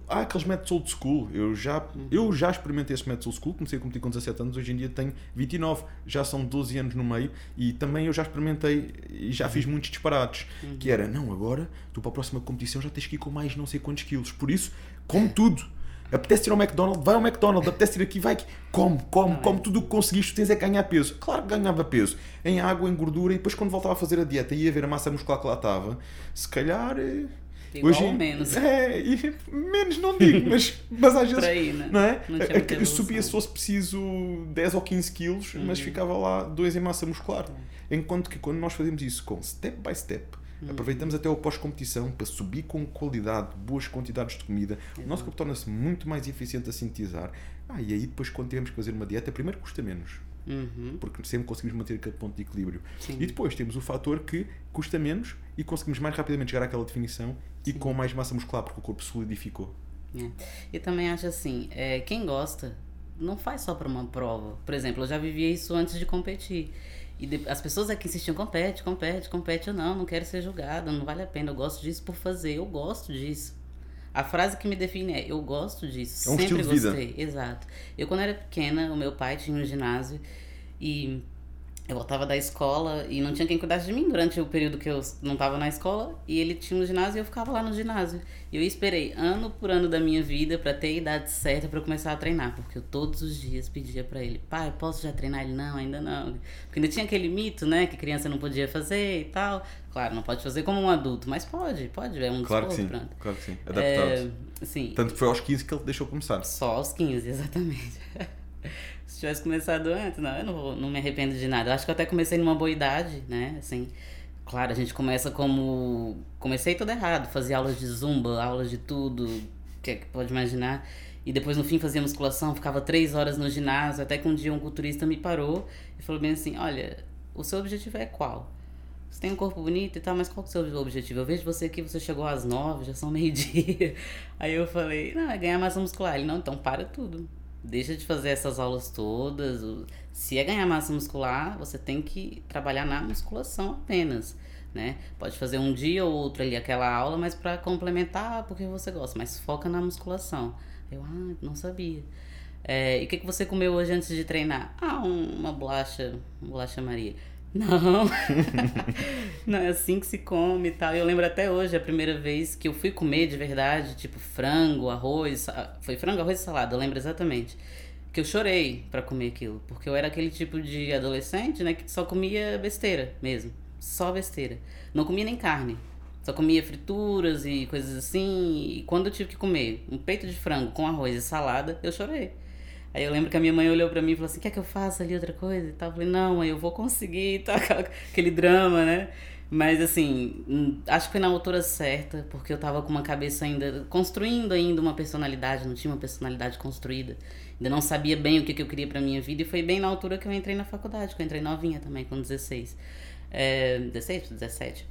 há aqueles métodos old school. Eu já, eu já experimentei esse método old school, comecei a competir com 17 anos, hoje em dia tenho 29, já são 12 anos no meio e também eu já experimentei e já fiz muitos disparates. Uhum. Que era, não, agora tu para a próxima competição já tens que ir com mais não sei quantos quilos. Por isso, come tudo. Apetece ir ao McDonald's, vai ao McDonald's, apetece ir aqui, vai aqui, come, come, Não é? come tudo o que conseguiste, tu tens é que ganhar peso. Claro que ganhava peso, em água, em gordura, e depois quando voltava a fazer a dieta e ia ver a massa muscular que lá estava, se calhar. Hoje, ou menos. É, e menos não digo, mas, mas às vezes. Aí, né? Não é? Não A- muita a- subia se fosse preciso 10 ou 15 quilos, mas ficava lá 2 em massa muscular. Enquanto que quando nós fazemos isso com step by step, aproveitamos até o pós-competição para subir com qualidade, boas quantidades de comida, o nosso corpo torna-se muito mais eficiente a sintetizar. Ah, e aí depois quando temos que fazer uma dieta, primeiro custa menos Uhum. porque sempre conseguimos manter aquele ponto de equilíbrio. Sim. E depois temos o fator que custa menos e conseguimos mais rapidamente chegar àquela definição e com mais massa muscular, porque o corpo solidificou. É. E também acho assim, é, quem gosta não faz só para uma prova. Por exemplo, eu já vivia isso antes de competir. E de- as pessoas aqui insistiam, compete, compete, compete. Eu não, não quero ser julgada, não vale a pena. Eu gosto disso por fazer, eu gosto disso. A frase que me define é, eu gosto disso. É um sempre estilo de vida. gostei. Exato. Eu quando era pequena, o meu pai tinha um ginásio e eu voltava da escola e não tinha quem cuidasse de mim durante o período que eu não estava na escola. E ele tinha um ginásio e eu ficava lá no ginásio. E eu esperei ano por ano da minha vida para ter a idade certa para começar a treinar. Porque eu todos os dias pedia para ele: pai, posso já treinar? Ele: não, ainda não. Porque ainda tinha aquele mito, né? Que criança não podia fazer e tal. Claro, não pode fazer como um adulto, mas pode, pode. É um Claro que desporto, sim, pronto. claro que sim. Adaptado. É, sim. Tanto que foi aos 15 que ele deixou começar. Só aos 15, <laughs> exatamente. Se tivesse começado antes, não, eu não, vou, não me arrependo de nada. Eu acho que eu até comecei numa boa idade, né? Assim, claro, a gente começa como. Comecei tudo errado, fazia aulas de zumba, aulas de tudo, que é que pode imaginar. E depois no fim fazia musculação, ficava três horas no ginásio, até que um dia um culturista me parou e falou bem assim: olha, o seu objetivo é qual? Você tem um corpo bonito e tal, mas qual que é o seu objetivo? Eu vejo você aqui, você chegou às nove, já são meio-dia. <laughs> Aí eu falei, não, é ganhar massa muscular. Ele, não, então para tudo. Deixa de fazer essas aulas todas. Se é ganhar massa muscular, você tem que trabalhar na musculação apenas, né? Pode fazer um dia ou outro ali aquela aula, mas para complementar porque você gosta, mas foca na musculação. Eu, ah, não sabia. É, e o que, que você comeu hoje antes de treinar? Ah, um- uma bolacha, uma bolacha Maria. Não, <laughs> não é assim que se come e tal. Eu lembro até hoje, a primeira vez que eu fui comer de verdade, tipo frango, arroz, foi frango, arroz e salada, eu lembro exatamente. Que eu chorei pra comer aquilo, porque eu era aquele tipo de adolescente, né, que só comia besteira mesmo, só besteira. Não comia nem carne. Só comia frituras e coisas assim. E quando eu tive que comer um peito de frango com arroz e salada, eu chorei. Aí eu lembro que a minha mãe olhou pra mim e falou assim: quer que eu faça ali outra coisa e tal? Eu falei: não, mãe, eu vou conseguir e tal. <laughs> Aquele drama, né? Mas assim, hum, acho que foi na altura certa, porque eu tava com uma cabeça ainda. construindo ainda uma personalidade, não tinha uma personalidade construída. Ainda não sabia bem o que, que eu queria pra minha vida e foi bem na altura que eu entrei na faculdade, que eu entrei novinha também, com 16. É, 16, 17.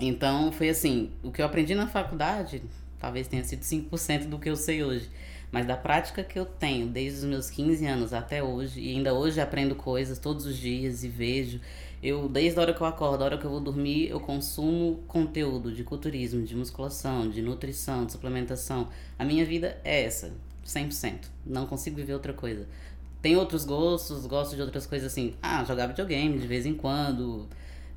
Então foi assim, o que eu aprendi na faculdade talvez tenha sido 5% do que eu sei hoje. Mas da prática que eu tenho desde os meus 15 anos até hoje, e ainda hoje aprendo coisas todos os dias e vejo. Eu, desde a hora que eu acordo, a hora que eu vou dormir, eu consumo conteúdo de culturismo, de musculação, de nutrição, de suplementação. A minha vida é essa, 100%. Não consigo viver outra coisa. Tem outros gostos, gosto de outras coisas assim. Ah, jogar videogame de vez em quando,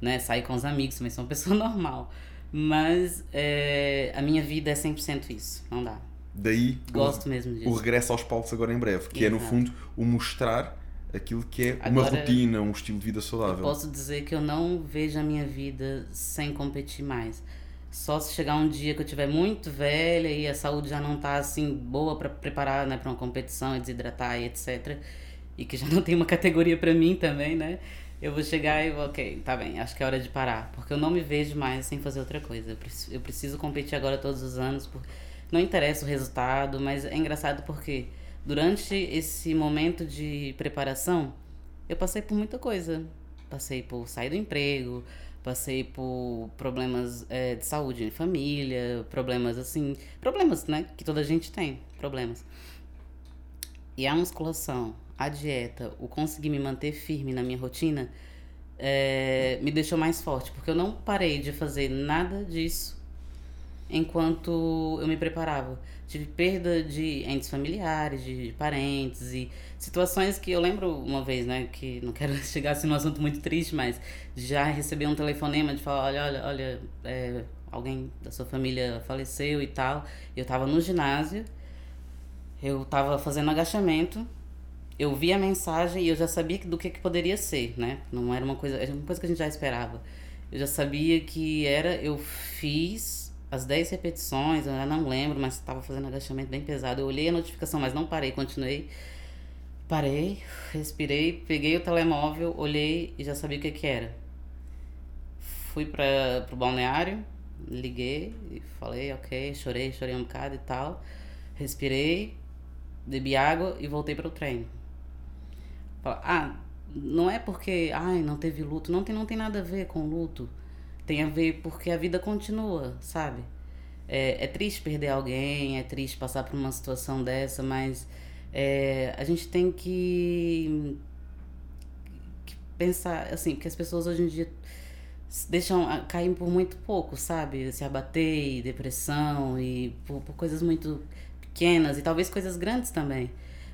né? Sair com os amigos, mas sou uma <laughs> pessoa normal. Mas é, a minha vida é 100% isso, não dá. Daí Gosto o, mesmo disso. o regresso aos palcos agora em breve, que é no Exato. fundo o mostrar aquilo que é uma Agora, rotina, um estilo de vida Eu saudável. posso dizer que eu não vejo a minha vida sem competir mais. Só se chegar um dia que eu tiver muito velha e a saúde já não tá assim boa para preparar, né, para uma competição, e desidratar e etc. E que já não tem uma categoria para mim também, né? Eu vou chegar e vou, ok, tá bem, acho que é hora de parar. Porque eu não me vejo mais sem fazer outra coisa. Eu preciso, eu preciso competir agora todos os anos. Por... Não interessa o resultado, mas é engraçado porque durante esse momento de preparação, eu passei por muita coisa. Passei por sair do emprego, passei por problemas eh, de saúde em família, problemas assim, problemas, né, que toda gente tem, problemas. E a musculação, a dieta, o conseguir me manter firme na minha rotina, eh, me deixou mais forte, porque eu não parei de fazer nada disso enquanto eu me preparava. Tive perda de entes familiares, de parentes e situações que eu lembro uma vez, né, que não quero <laughs> chegar assim num assunto muito triste, mas já recebi um telefonema de falar, olha, olha, olha, é, alguém da sua família faleceu e tal. Eu tava no ginásio, eu tava fazendo agachamento, eu vi a mensagem e eu já sabia do que, que poderia ser, né? Não era uma coisa, era uma coisa que a gente já esperava. Eu já sabia que era, eu fiz as 10 repetições, eu não lembro, mas estava fazendo agachamento bem pesado. Eu olhei a notificação, mas não parei, continuei. Parei, respirei, peguei o telemóvel, olhei e já sabia o que que era. Fui para pro balneário, liguei e falei, ok, chorei, chorei um bocado e tal. Respirei, bebi água e voltei para o treino. Ah, não é porque, ai, não teve luto, não tem, não tem nada a ver com luto. Tem a ver porque a vida continua, sabe? É, é triste perder alguém, é triste passar por uma situação dessa, mas é, a gente tem que, que pensar, assim, porque as pessoas hoje em dia deixam a- cair por muito pouco, sabe? Se abater, e depressão e por, por coisas muito pequenas e talvez coisas grandes também.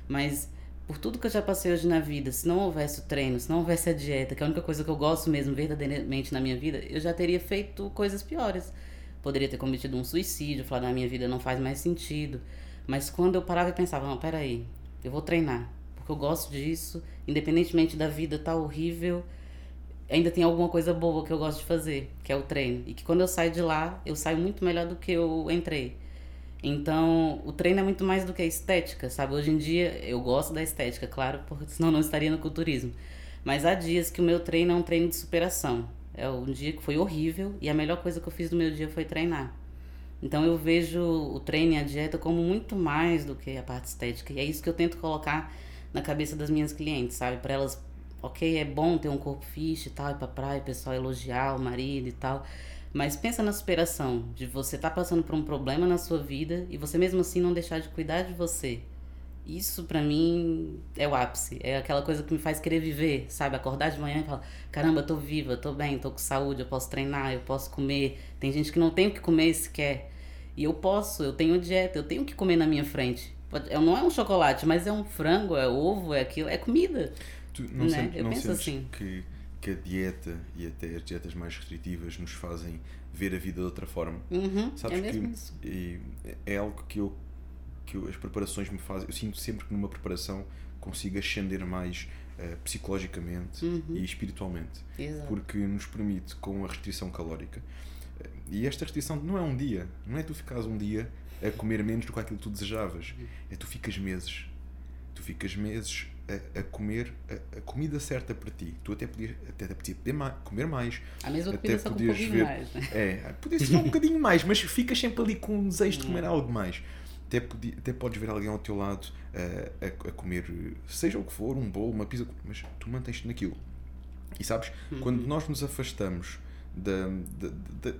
Mas por tudo que eu já passei hoje na vida, se não houvesse o treino, se não houvesse a dieta, que é a única coisa que eu gosto mesmo verdadeiramente na minha vida, eu já teria feito coisas piores. Poderia ter cometido um suicídio, falar na minha vida não faz mais sentido. Mas quando eu parava e pensava, não, peraí, eu vou treinar, porque eu gosto disso, independentemente da vida tá horrível, ainda tem alguma coisa boa que eu gosto de fazer, que é o treino. E que quando eu saio de lá, eu saio muito melhor do que eu entrei. Então, o treino é muito mais do que a estética, sabe? Hoje em dia eu gosto da estética, claro, porque <laughs> senão não estaria no culturismo. Mas há dias que o meu treino é um treino de superação. É um dia que foi horrível e a melhor coisa que eu fiz no meu dia foi treinar. Então eu vejo o treino e a dieta como muito mais do que a parte estética. E é isso que eu tento colocar na cabeça das minhas clientes, sabe? Para elas, ok, é bom ter um corpo fixe e tal, ir pra praia, o pessoal elogiar o marido e tal. Mas pensa na superação, de você estar passando por um problema na sua vida e você mesmo assim não deixar de cuidar de você. Isso pra mim é o ápice, é aquela coisa que me faz querer viver, sabe? Acordar de manhã e falar: caramba, eu tô viva, eu tô bem, tô com saúde, eu posso treinar, eu posso comer. Tem gente que não tem o que comer sequer. E eu posso, eu tenho dieta, eu tenho o que comer na minha frente. É- Não é um chocolate, mas é um frango, é ovo, é aquilo, é comida. Tu não Né? sentes, Eu não penso assim. que, que a dieta e até as dietas mais restritivas nos fazem ver a vida de outra forma? Uhum, Sabes é que isso. é algo que eu que eu- as preparações me fazem. Eu sinto sempre que numa preparação consigo ascender mais eh, psicologicamente e espiritualmente, Uhum. Exato. porque nos permite com a restrição calórica. eh, E esta restrição não é um dia, não é tu ficares um dia a comer menos do que aquilo que tu desejavas, é tu ficas meses. Tu ficas meses a, a comer a, a comida certa para ti. Tu até podias até te apetecia poder ma- comer mais, A mesma até comida só com um podias ver- mais, né? é, podia ser só um bocadinho mais, mas ficas sempre ali com um desejo de comer algo mais. Até, podi- até podes ver alguém ao teu lado a, a comer, seja o que for, um bolo, uma pizza, mas tu mantens-te naquilo. E sabes, quando nós nos afastamos da, da, da-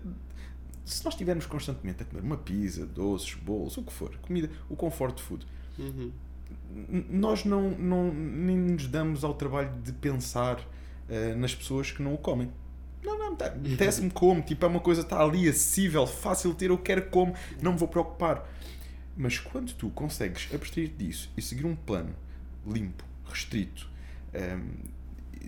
se nós estivermos constantemente a comer uma pizza, doces, bolos, o que for, comida, o comfort food, Uhum. Nós não, não nem nos damos ao trabalho de pensar eh, nas pessoas que não o comem. Não, não, tá, <laughs> desce-me como, tipo, é uma coisa está ali acessível, fácil de ter, eu quero como, não me vou preocupar. Mas quando tu consegues abstrair disso e seguir um plano limpo, restrito, ehm,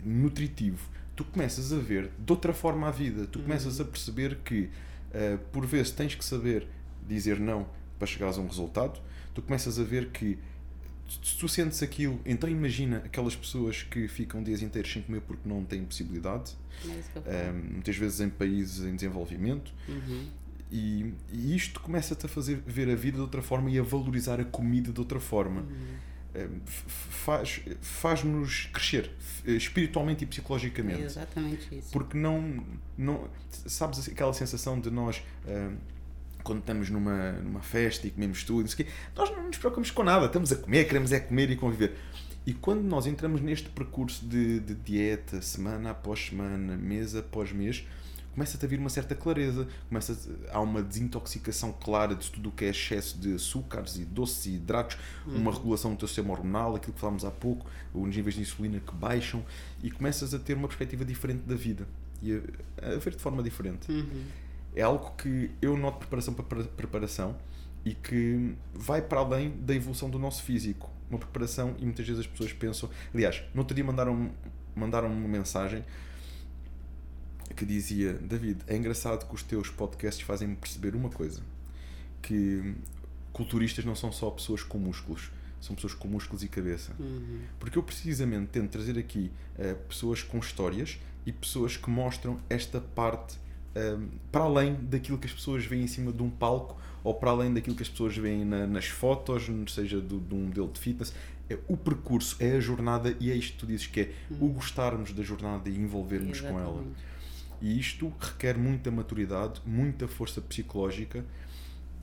nutritivo, tu começas a ver de outra forma a vida. Tu começas a perceber que, eh, por vezes, tens que saber dizer não para chegares a um resultado. Tu começas a ver que se tu sentes aquilo, então imagina aquelas pessoas que ficam dias inteiros sem comer porque não têm possibilidade, É falo. ehm, muitas vezes em países em desenvolvimento, Uhum. e, e isto começa-te a fazer ver a vida de outra forma e a valorizar a comida de outra forma. Eh, f- Faz, faz-nos crescer eh, espiritualmente e É psicologicamente. exatamente isso. Porque não, não. Sabes aquela sensação de nós. eh, quando estamos numa, numa festa e comemos tudo, não quê, nós não nos preocupamos com nada, estamos a comer, queremos é comer e conviver. E quando nós entramos neste percurso de, de dieta, semana após semana, mês após mês, começa-te a vir uma certa clareza, começa há uma desintoxicação clara de tudo o que é excesso de açúcares e doces e hidratos, uma regulação do teu sistema hormonal, aquilo que falámos há pouco, os níveis de insulina que baixam, e começas a ter uma perspectiva diferente da vida e a, a ver de forma diferente. Uhum. É algo que eu noto preparação para para- preparação e que vai para além da evolução do nosso físico. Uma preparação e muitas vezes as pessoas pensam. Aliás, no outro dia mandaram, mandaram uma mensagem que dizia: David, é engraçado que os teus podcasts fazem-me perceber uma coisa: que culturistas não são só pessoas com músculos, são pessoas com músculos e cabeça. Uhum. Porque eu precisamente tento trazer aqui eh, pessoas com histórias e pessoas que mostram esta parte para além daquilo que as pessoas veem em cima de um palco ou para além daquilo que as pessoas veem na- nas fotos, seja do, de um modelo de fitness. É o percurso, é a jornada e é isto que tu dizes que é o gostarmos da jornada e envolvermos com ela. E isto requer muita maturidade, muita força psicológica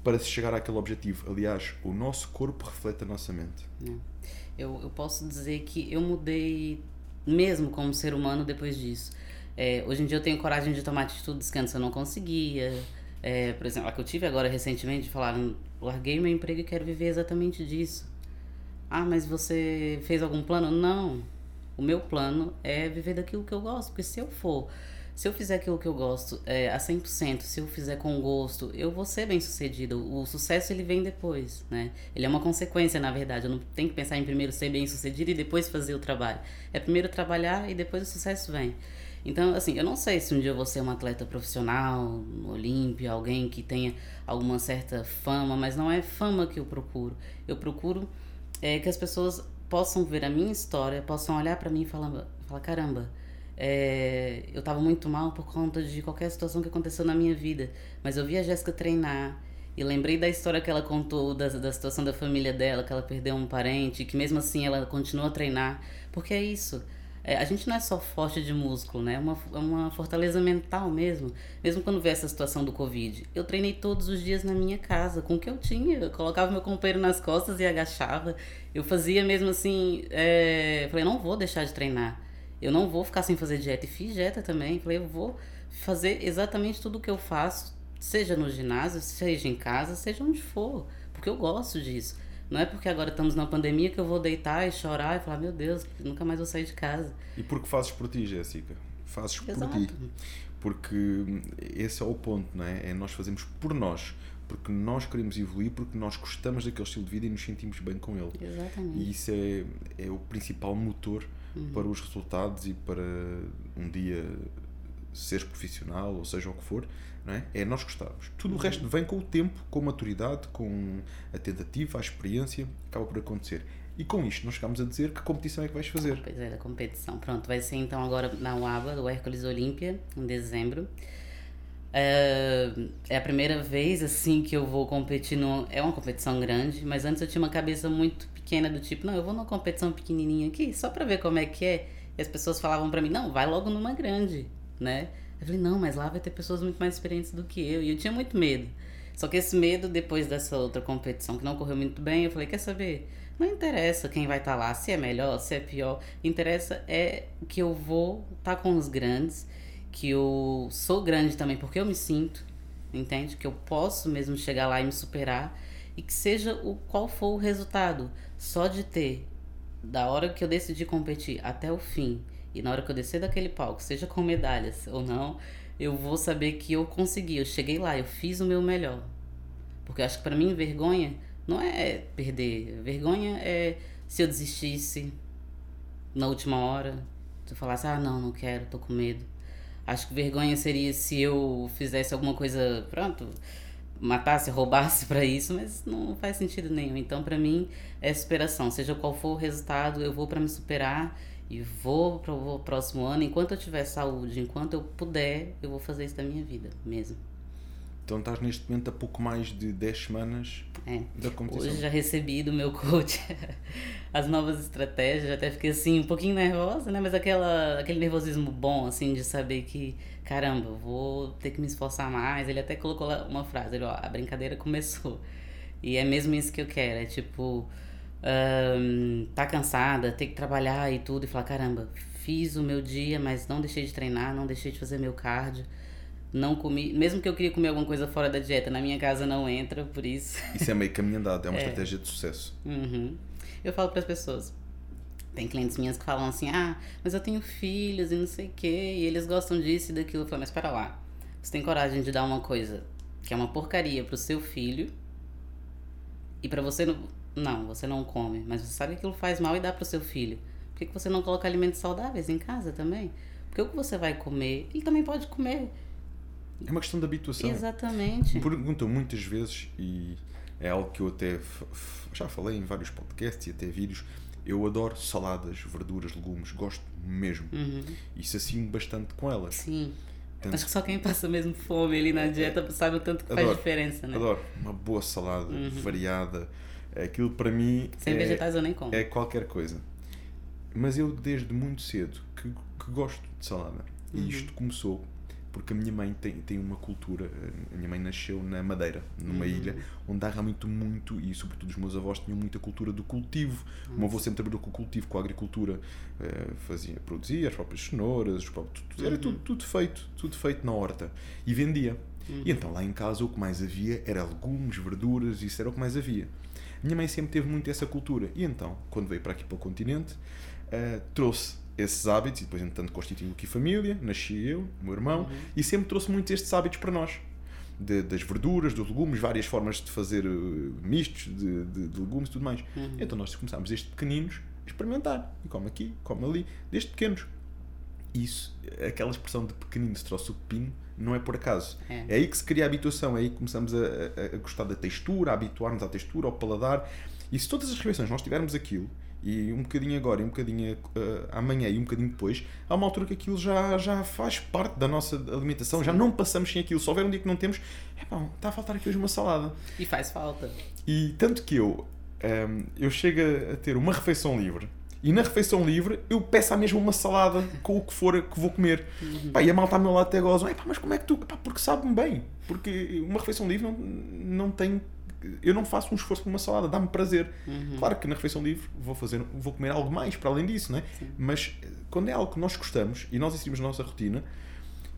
para se chegar àquele objetivo. Aliás, o nosso corpo reflete a nossa mente. né? Eu, eu posso dizer que eu mudei mesmo como ser humano depois disso. É, hoje em dia eu tenho coragem de tomar atitudes que antes eu não conseguia. É, por exemplo, a que eu tive agora recentemente de falar, larguei meu emprego e quero viver exatamente disso. Ah, mas você fez algum plano? Não. O meu plano é viver daquilo que eu gosto, porque se eu for, se eu fizer aquilo que eu gosto é, a 100%, se eu fizer com gosto, eu vou ser bem sucedido. O sucesso ele vem depois, né? Ele é uma consequência, na verdade. Eu não tenho que pensar em primeiro ser bem sucedido e depois fazer o trabalho. É primeiro trabalhar e depois o sucesso vem. Então, assim, eu não sei se um dia vou ser uma atleta profissional, Olímpia, alguém que tenha alguma certa fama, mas não é fama que eu procuro. Eu procuro é, que as pessoas possam ver a minha história, possam olhar pra mim e falar, falar caramba, é, eu tava muito mal por conta de qualquer situação que aconteceu na minha vida, mas eu vi a Jéssica treinar e lembrei da história que ela contou da, da situação da família dela, que ela perdeu um parente, que mesmo assim ela continua a treinar, porque é isso. É, a gente não é só forte de músculo, né? É uma, é uma fortaleza mental mesmo. Mesmo quando veio essa situação do Covid. Eu treinei todos os dias na minha casa, com o que eu tinha. Eu colocava meu companheiro nas costas e agachava. Eu fazia mesmo assim. É... Falei, não vou deixar de treinar. Eu não vou ficar sem fazer dieta. E fiz dieta também. Falei, eu vou fazer exatamente tudo o que eu faço, seja no ginásio, seja em casa, seja onde for. Porque eu gosto disso. Não é porque agora estamos na pandemia que eu vou deitar e chorar e falar, meu Deus, nunca mais vou sair de casa. E porque fazes por ti, Jéssica. Fazes por Exato. ti. Porque esse é o ponto, não é? É nós fazemos por nós. Porque nós queremos evoluir, porque nós gostamos daquele estilo de vida e nos sentimos bem com ele. Exatamente. E isso é, é o principal motor para os resultados e para um dia seres profissional, ou seja o que for, é? É nós gostarmos. Tudo o resto vem com o tempo, com a maturidade, com a tentativa, a experiência, acaba por acontecer. E com isto, nós chegamos a dizer que competição é que vais fazer. Pois é, da competição. Pronto, vai ser então agora na UABA, do Hércules Olímpia, em dezembro. É, é a primeira vez, assim, que eu vou competir no... É uma competição grande, mas antes eu tinha uma cabeça muito pequena do tipo, não, eu vou numa competição pequenininha aqui, só pra ver como é que é. E as pessoas falavam pra mim, não, vai logo numa grande, né? Eu falei, não, mas lá vai ter pessoas muito mais experientes do que eu. E eu tinha muito medo. Só que esse medo, depois dessa outra competição que não correu muito bem, eu falei, quer saber? Não interessa quem vai estar lá, se é melhor, se é pior. Interessa é que eu vou estar com os grandes, que eu sou grande também porque eu me sinto. entende? Que eu posso mesmo chegar lá e me superar e que seja o qual for o resultado, só de ter da hora que eu decidi competir até o fim e na hora que eu descer daquele palco, seja com medalhas ou não, eu vou saber que eu consegui, eu cheguei lá, eu fiz o meu melhor. Porque eu acho que para mim vergonha não é perder, vergonha é se eu desistisse na última hora, se eu falasse, ah, não, não quero, tô com medo. Acho que vergonha seria se eu fizesse alguma coisa, pronto, matasse, roubasse para isso, mas não faz sentido nenhum. Então, para mim, é superação. Seja qual for o resultado, eu vou para me superar e vou para o próximo ano. Enquanto eu tiver saúde, enquanto eu puder, eu vou fazer isso da minha vida mesmo. Então estás neste momento a pouco mais de 10 semanas É. da competição. Hoje já recebi do meu coach <laughs> as novas estratégias, até fiquei assim um pouquinho nervosa, né? Mas aquela, aquele nervosismo bom, assim, de saber que, caramba, vou ter que me esforçar mais. Ele até colocou lá uma frase, ele, ó, a brincadeira começou. E é mesmo isso que eu quero, é tipo, ahn, tá cansada, ter que trabalhar e tudo, e falar, caramba, fiz o meu dia, mas não deixei de treinar, não deixei de fazer meu cardio. Não comi, mesmo que eu queria comer alguma coisa fora da dieta, na minha casa não entra, por isso. Isso é meio caminho andado, é uma <laughs> estratégia de sucesso. Uhum. Eu falo para as pessoas. Tem clientes minhas que falam assim: ah, mas eu tenho filhos e não sei o quê, e eles gostam disso e daquilo. Eu falo, mas espera lá. Você tem coragem de dar uma coisa que é uma porcaria pro seu filho e para você não. Não, você não come, mas você sabe que aquilo faz mal e dá pro seu filho. Por que, que você não coloca alimentos saudáveis em casa também? Porque o que você vai comer, ele também pode comer. É uma questão de habituação. Exatamente. Me perguntam muitas vezes, e é algo que eu até já falei em vários podcasts e até vídeos, eu adoro saladas, verduras, legumes, gosto mesmo. Uhum. E sacio bastante com elas. Sim. Tanto- Acho que só quem passa mesmo fome ali na dieta sabe o tanto que faz Adoro. diferença, né? Adoro uma boa salada, variada. Aquilo para mim Sem é, vegetais eu nem como. é qualquer coisa. Mas eu desde muito cedo que, que gosto de salada. Uhum. E isto começou porque a minha mãe tem, tem uma cultura. A minha mãe nasceu na Madeira, numa Uhum. ilha, onde há realmente muito, e sobretudo os meus avós tinham muita cultura do cultivo. O meu avô sempre trabalhou com o cultivo, com a agricultura, eh, fazia, produzia as próprias cenouras, os próprios, tudo- era tudo, tudo feito, tudo feito na horta. E vendia. E então lá em casa o que mais havia era legumes, verduras, isso era o que mais havia. Minha mãe sempre teve muito essa cultura. E então, quando veio para aqui para o continente, eh, trouxe esses hábitos, e depois, entretanto, constituiu aqui família, nasci eu, meu irmão, e sempre trouxe muito estes hábitos para nós. De- das verduras, dos legumes, várias formas de fazer eh, mistos de, de- de legumes e tudo mais. Então nós começámos desde pequeninos a experimentar. E come aqui, come ali, desde pequenos. Isso, aquela expressão de pequenino se trouxe o pepino, não é por acaso. É. É aí que se cria a habituação, é aí que começamos a, a- a gostar da textura, a habituar-nos à textura, ao paladar. E se todas as refeições nós tivermos aquilo, e um bocadinho agora, e um bocadinho eh, amanhã e um bocadinho depois, há uma altura que aquilo já, já faz parte da nossa alimentação, já não passamos sem aquilo. Se houver um dia que não temos, é bom, está a faltar aqui hoje uma salada. E faz falta. E tanto que eu, ehm, eu chego a ter uma refeição livre e na refeição livre eu peço à mesma uma salada com o que for que vou comer. Pá, e a malta ao meu lado até goza, "Epá, mas como é que tu. Pá, porque sabe-me bem. Porque uma refeição livre não, não tem. Eu não faço um esforço por uma salada, dá-me prazer. Claro que na refeição livre vou, fazer, vou comer algo mais para além disso, não é? Mas eh, quando é algo que nós gostamos e nós inserimos na nossa rotina,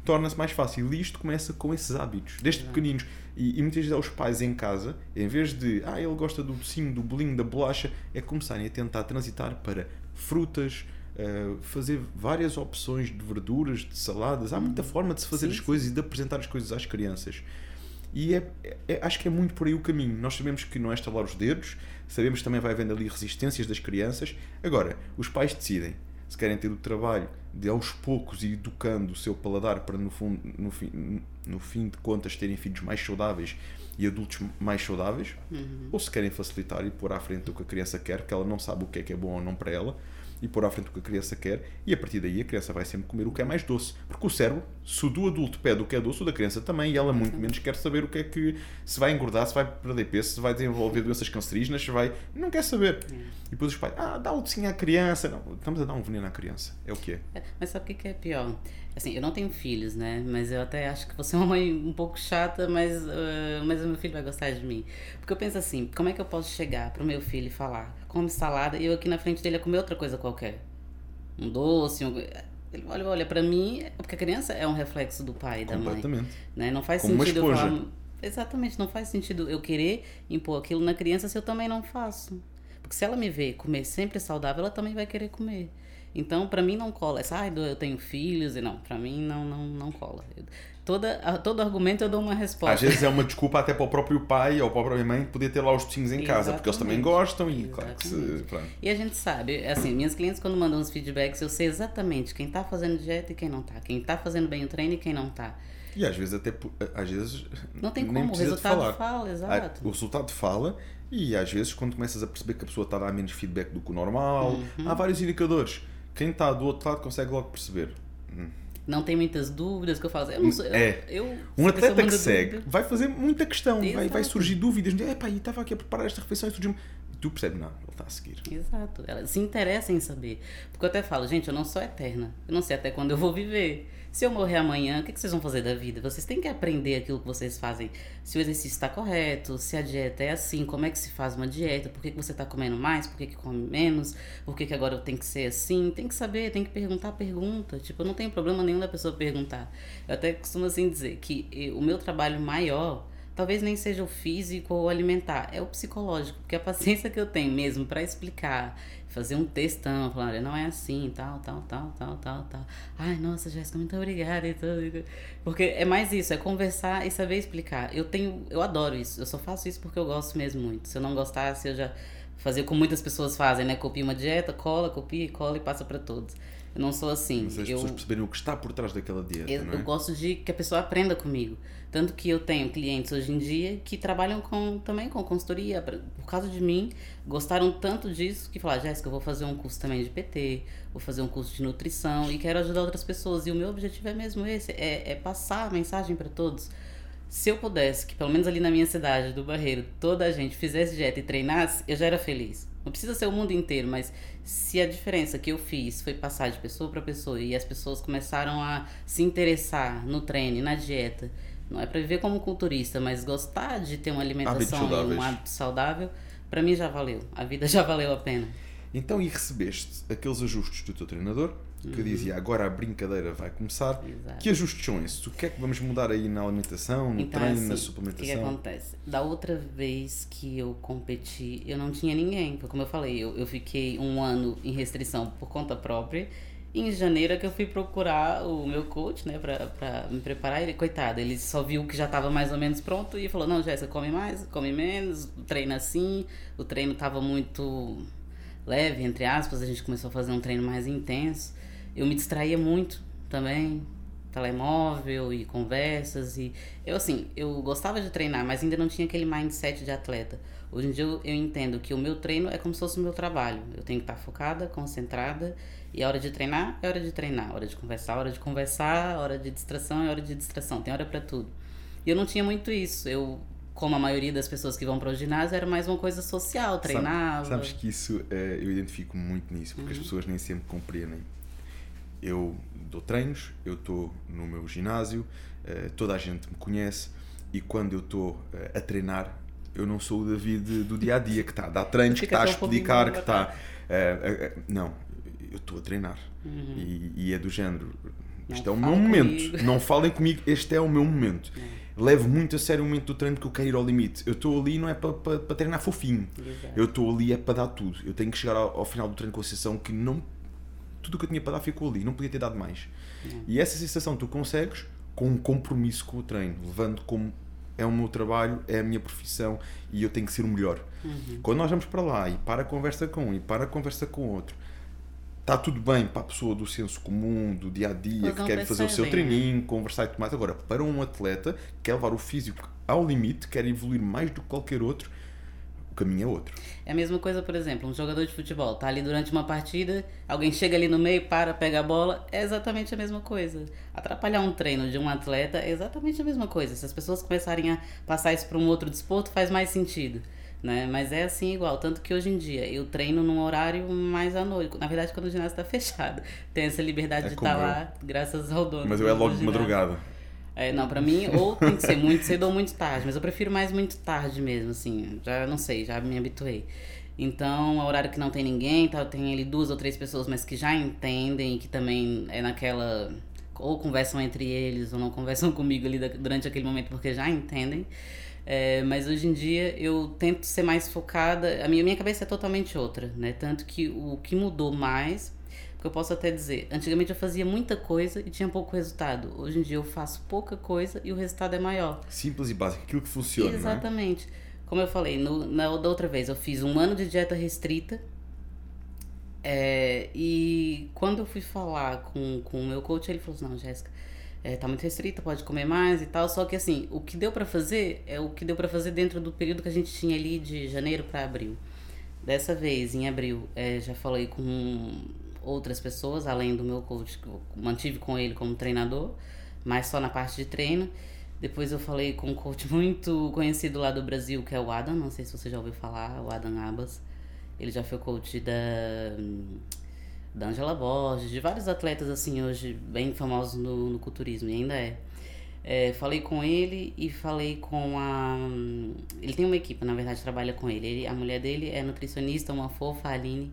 torna-se mais fácil. E isto começa com esses hábitos, desde pequeninos. E, e muitas vezes aos pais em casa, em vez de, ah, ele gosta do docinho, do bolinho, da bolacha, é começarem a tentar transitar para frutas, eh, fazer várias opções de verduras, de saladas. Há muita forma de se fazer Sim, as coisas e de apresentar as coisas às crianças. E é, é- acho que é muito por aí o caminho. Nós sabemos que não é estalar os dedos, sabemos que também vai havendo ali resistências das crianças. Agora, os pais decidem se querem ter o trabalho de aos poucos ir educando o seu paladar para no, fundo, no, fim, no fim de contas terem filhos mais saudáveis e adultos mais saudáveis, ou se querem facilitar e pôr à frente o que a criança quer, que ela não sabe o que é que é bom ou não para ela, e pôr à frente o que a criança quer, e a partir daí a criança vai sempre comer o que é mais doce. Porque o cérebro, se o do adulto pede o que é doce, o da criança também, e ela muito menos quer saber o que é que se vai engordar, se vai perder peso, se vai desenvolver doenças cancerígenas, se vai. Não quer saber. E depois os pais, ah, dá o docinho à criança. Não, estamos a dar um veneno à criança. É o que é. É, Mas sabe o que que é pior? Assim, eu não tenho filhos, né? Mas eu até acho que você é uma mãe um pouco chata, mas, ah, mas o meu filho vai gostar de mim. Porque eu penso assim, como é que eu posso chegar pro meu filho e falar, come salada, e eu aqui na frente dele comer outra coisa qualquer? Um doce, um... Ele olha, olha, pra mim, porque a criança é um reflexo do pai e da mãe. Né? Não faz Como sentido eu falar. Exatamente, não faz sentido eu querer impor aquilo na criança se eu também não faço. Porque se ela me vê comer sempre saudável, ela também vai querer comer. Então, pra mim não cola. Essa, ai, eu tenho filhos e não, pra mim não não, não cola. Eu- toda, a- todo argumento eu dou uma resposta. Às vezes é uma desculpa até para o próprio pai ou para a própria mãe poder ter lá os docinhos em casa, porque eles também Exatamente. gostam e claro que se. Exatamente. Pronto. E a gente sabe, assim, minhas clientes quando mandam os feedbacks, eu sei exatamente quem tá fazendo dieta e quem não tá. Quem tá fazendo bem o treino e quem não tá. E às vezes até pu- às vezes Não tem como, o resultado fala, Ah, exato. O resultado fala e às vezes quando começas a perceber que a pessoa está a dar menos feedback do que o normal, Uhum. há vários indicadores. Quem está do outro lado consegue logo perceber. Não tem muitas dúvidas que eu falo. Eu não sou. É. Eu, Um atleta que segue dúvida- vai fazer muita questão, vai, vai surgir dúvidas. Epá, e estava aqui a preparar esta refeição e surgiu tu percebes, não, ele está a seguir. Exato. Ela se interessa em saber. Porque eu até falo, gente, eu não sou eterna. Eu não sei até quando eu vou viver. Se eu morrer amanhã, o que vocês vão fazer da vida? Vocês têm que aprender aquilo que vocês fazem. Se o exercício está correto, se a dieta é assim, como é que se faz uma dieta, por que, que você está comendo mais, por que, que come menos, por que, que agora tem que ser assim. Tem que saber, tem que perguntar, pergunta. Tipo, eu não tenho problema nenhum da pessoa perguntar. Eu até costumo assim dizer que o meu trabalho maior talvez nem seja o físico ou o alimentar, é o psicológico, porque a paciência que eu tenho mesmo para explicar, fazer um textão, falar, olha, não é assim, tal, tal, tal, tal, tal, tal. Ai, nossa, Jéssica, muito obrigada e tudo. Porque é mais isso, é conversar e saber explicar. Eu tenho, eu adoro isso. Eu só faço isso porque eu gosto mesmo muito. Se eu não gostasse, eu já fazia como muitas pessoas fazem, né? Copia uma dieta, cola, copia, cola e passa para todos. Eu não sou assim. Mas as eu, pessoas perceberem o que está por trás daquela dieta, eu, não é? eu gosto de que a pessoa aprenda comigo. Tanto que eu tenho clientes hoje em dia que trabalham com, também com consultoria. Por causa de mim, gostaram tanto disso que falaram, Jéssica, eu vou fazer um curso também de PT, vou fazer um curso de nutrição e quero ajudar outras pessoas. E o meu objetivo é mesmo esse, é, é passar a mensagem para todos. Se eu pudesse, que pelo menos ali na minha cidade, do Barreiro, toda a gente fizesse dieta e treinasse, eu já era feliz. Não precisa ser o mundo inteiro, mas se a diferença que eu fiz foi passar de pessoa para pessoa e as pessoas começaram a se interessar no treino e na dieta, não é para viver como culturista, mas gostar de ter uma alimentação e um hábito saudável, para mim já valeu. A vida já valeu a pena. Então, e recebeste aqueles ajustes do teu treinador, que dizia agora a brincadeira vai começar. Uhum. Exato. Que ajustes são esses? O que é que vamos mudar aí na alimentação, no Então, treino, assim, na O que, que suplementação? acontece? Da outra vez que eu competi, eu não tinha ninguém. Como eu falei, eu, eu fiquei um ano em restrição por conta própria. Em janeiro é que eu fui procurar o meu coach, né, pra, pra me preparar. Ele, coitado, ele só viu que já tava mais ou menos pronto e falou: Não, Jéssica, come mais, come menos, treina assim. O treino tava muito leve, entre aspas. A gente começou a fazer um treino mais intenso. Eu me distraía muito também, telemóvel e conversas e eu assim, eu gostava de treinar, mas ainda não tinha aquele mindset de atleta. Hoje em dia eu, eu entendo que o meu treino é como se fosse o meu trabalho. Eu tenho que estar focada, concentrada e a hora de treinar é hora de treinar, hora de conversar, hora de conversar, hora de distração é hora de distração, tem hora para tudo. E eu não tinha muito isso. Eu como a maioria das pessoas que vão para o ginásio era mais uma coisa social, treinava. Sabe- Sabes que isso, eh, eu identifico muito nisso, porque Uhum. as pessoas nem sempre compreendem. Eu dou treinos, eu estou no meu ginásio, eh, toda a gente me conhece e quando eu estou eh, a treinar, eu não sou o David do dia a dia que está a dar treinos, que está a explicar, que está. não, eu estou a treinar e, e é do género. Este é o meu Uhum. momento. comigo. Não falem comigo, este é o meu momento. Levo muito a sério o momento do treino porque eu quero ir ao limite. Eu estou ali não é para pa, pa treinar fofinho. Exato. Eu estou ali é para dar tudo. Eu tenho que chegar ao, ao final do treino com a sensação que não tudo o que eu tinha para dar ficou ali, não podia ter dado mais. E essa sensação tu consegues com um compromisso com o treino, levando como é o meu trabalho, é a minha profissão e eu tenho que ser o melhor. Uhum. Quando nós vamos para lá e para a conversa com um e para a conversa com outro, está tudo bem para a pessoa do senso comum, do dia a dia, que quer fazer o seu percebem, né? treininho, conversar e tudo mais. Agora, para um atleta que quer levar o físico ao limite, quer evoluir mais do que qualquer outro, o caminho é outro. É a mesma coisa, por exemplo, um jogador de futebol tá ali durante uma partida, alguém chega ali no meio, para, pega a bola, é exatamente a mesma coisa. Atrapalhar um treino de um atleta é exatamente a mesma coisa. Se as pessoas começarem a passar isso para um outro desporto, faz mais sentido. Né? Mas é assim igual, tanto que hoje em dia eu treino num horário mais à noite. Na verdade, quando o ginásio está <laughs> fechado, tem essa liberdade É de estar eu. lá, graças ao dono. Mas eu é logo de madrugada. É, não, pra mim, ou tem que ser muito cedo ou muito tarde, mas eu prefiro mais muito tarde mesmo, assim. Já não sei, já me habituei. Então, é horário que não tem ninguém, tá, tem ali duas ou três pessoas, mas que já entendem que também é naquela. Ou conversam entre eles, ou não conversam <laughs> comigo ali durante aquele momento, porque já entendem. É, mas hoje em dia eu tento ser mais focada. A minha, minha cabeça é totalmente outra, né? Tanto que o que mudou mais, porque eu posso até dizer, antigamente eu fazia muita coisa e tinha pouco resultado. Hoje em dia eu faço pouca coisa e o resultado é maior. Simples e básico, aquilo que funciona. Exatamente. Como eu falei, no, na da outra vez, eu fiz um ano de dieta restrita. É, e quando eu fui falar com, com o meu coach, ele falou assim: Não, Jéssica, é, tá muito restrita, pode comer mais e tal. Só que assim, o que deu para fazer é o que deu para fazer dentro do período que a gente tinha ali de janeiro para abril. Dessa vez, em abril, é, já falei com outras pessoas, além do meu coach, que eu mantive com ele como treinador, mas só na parte de treino. Depois eu falei com um coach <laughs> muito conhecido lá do Brasil, que é o Adam, não sei se você já ouviu falar, o Adam Abas. Ele já foi coach da da Angela Borges, de vários atletas assim hoje bem famosos no, no culturismo, e ainda é. é. Falei com ele e falei com a. Ele tem uma equipe, na verdade, trabalha com ele. ele. A mulher dele é nutricionista, uma fofa, Aline.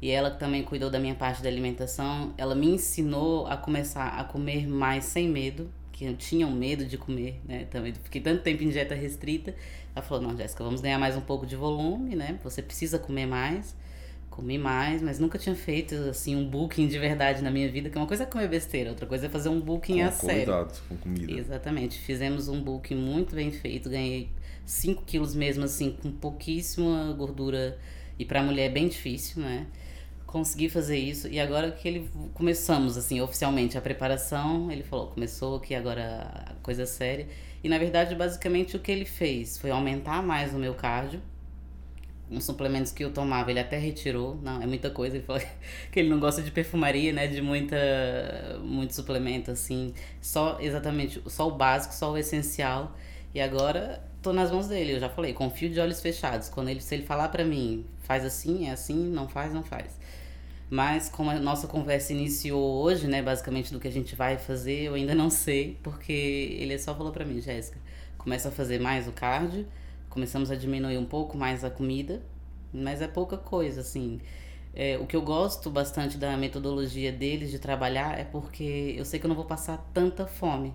E ela também cuidou da minha parte da alimentação, ela me ensinou a começar a comer mais sem medo, que eu tinha um medo de comer, né? Também fiquei tanto tempo em dieta restrita. Ela falou: "Não, Jéssica, vamos ganhar mais um pouco de volume, né? Você precisa comer mais" comi mais, mas nunca tinha feito assim um booking de verdade na minha vida, que uma coisa é comer besteira, outra coisa é fazer um booking com a sério. com comida. Exatamente. Fizemos um booking muito bem feito, ganhei 5 quilos mesmo assim, com pouquíssima gordura e para mulher é bem difícil, né? Consegui fazer isso e agora que ele começamos assim oficialmente a preparação, ele falou, começou aqui agora a coisa séria. E na verdade, basicamente o que ele fez foi aumentar mais o meu cardio uns suplementos que eu tomava, ele até retirou. Não, é muita coisa. Ele falou <laughs> que ele não gosta de perfumaria, né? De muita, muito suplemento, assim. Só exatamente, só o básico, só o essencial. E agora tô nas mãos dele. Eu já falei, confio de olhos fechados. Quando ele, se ele falar para mim, faz assim, é assim, não faz, não faz. Mas como a nossa conversa iniciou hoje, né, basicamente do que a gente vai fazer, eu ainda não sei, porque ele só falou para mim, Jéssica, começa a fazer mais o cardio começamos a diminuir um pouco mais a comida, mas é pouca coisa, assim. É, o que eu gosto bastante da metodologia deles de trabalhar é porque eu sei que eu não vou passar tanta fome.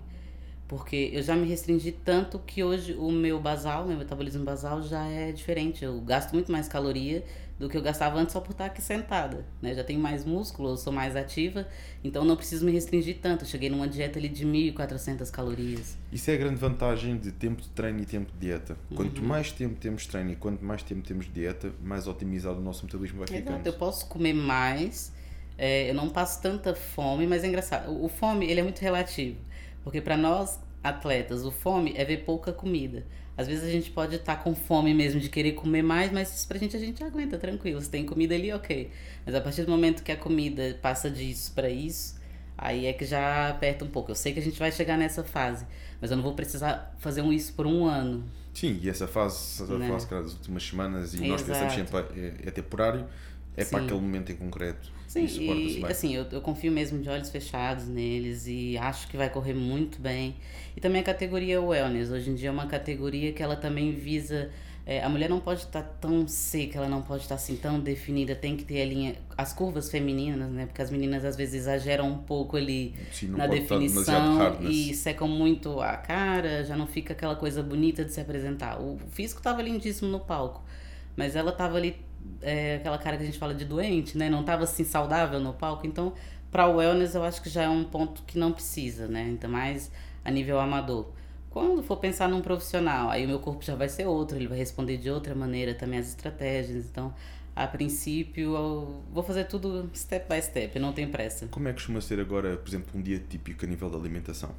Porque eu já me restringi tanto que hoje o meu basal, meu metabolismo basal já é diferente. Eu gasto muito mais caloria do que eu gastava antes só por estar aqui sentada, né? Já tenho mais músculo, eu sou mais ativa, então não preciso me restringir tanto. Eu cheguei numa dieta ali de 1.400 calorias. Isso é a grande vantagem de tempo de treino e tempo de dieta. Quanto uhum. mais tempo temos de treino e quanto mais tempo temos de dieta, mais otimizado o nosso metabolismo vai ficando. Exato, eu posso comer mais, é, eu não passo tanta fome, mas é engraçado. O, o fome, ele é muito relativo, porque para nós atletas, o fome é ver pouca comida. Às vezes a gente pode estar tá com fome mesmo de querer comer mais, mas isso pra gente a gente aguenta tranquilo. Se tem comida ali, ok. Mas a partir do momento que a comida passa disso para isso, aí é que já aperta um pouco. Eu sei que a gente vai chegar nessa fase, mas eu não vou precisar fazer um isso por um ano. Sim, e essa fase, essa né? fase das últimas semanas, e nós pensamos sempre é, é temporário, é Sim. para aquele momento em concreto. Sim, e, assim, eu, eu confio mesmo de olhos fechados neles e acho que vai correr muito bem. E também a categoria wellness, hoje em dia é uma categoria que ela também visa. É, a mulher não pode estar tá tão seca, ela não pode estar tá, assim tão definida, tem que ter a linha. As curvas femininas, né? Porque as meninas às vezes exageram um pouco ali Sim, na definição e secam muito a cara, já não fica aquela coisa bonita de se apresentar. O físico estava lindíssimo no palco, mas ela estava ali é, aquela cara que a gente fala de doente, né? Não tava assim saudável no palco. Então, para o wellness eu acho que já é um ponto que não precisa, né? Ainda mais a nível amador. Quando for pensar num profissional, aí o meu corpo já vai ser outro, ele vai responder de outra maneira também as estratégias. Então, a princípio, eu vou fazer tudo step by step, não tem pressa. Como é que costuma ser agora, por exemplo, um dia típico a nível da alimentação?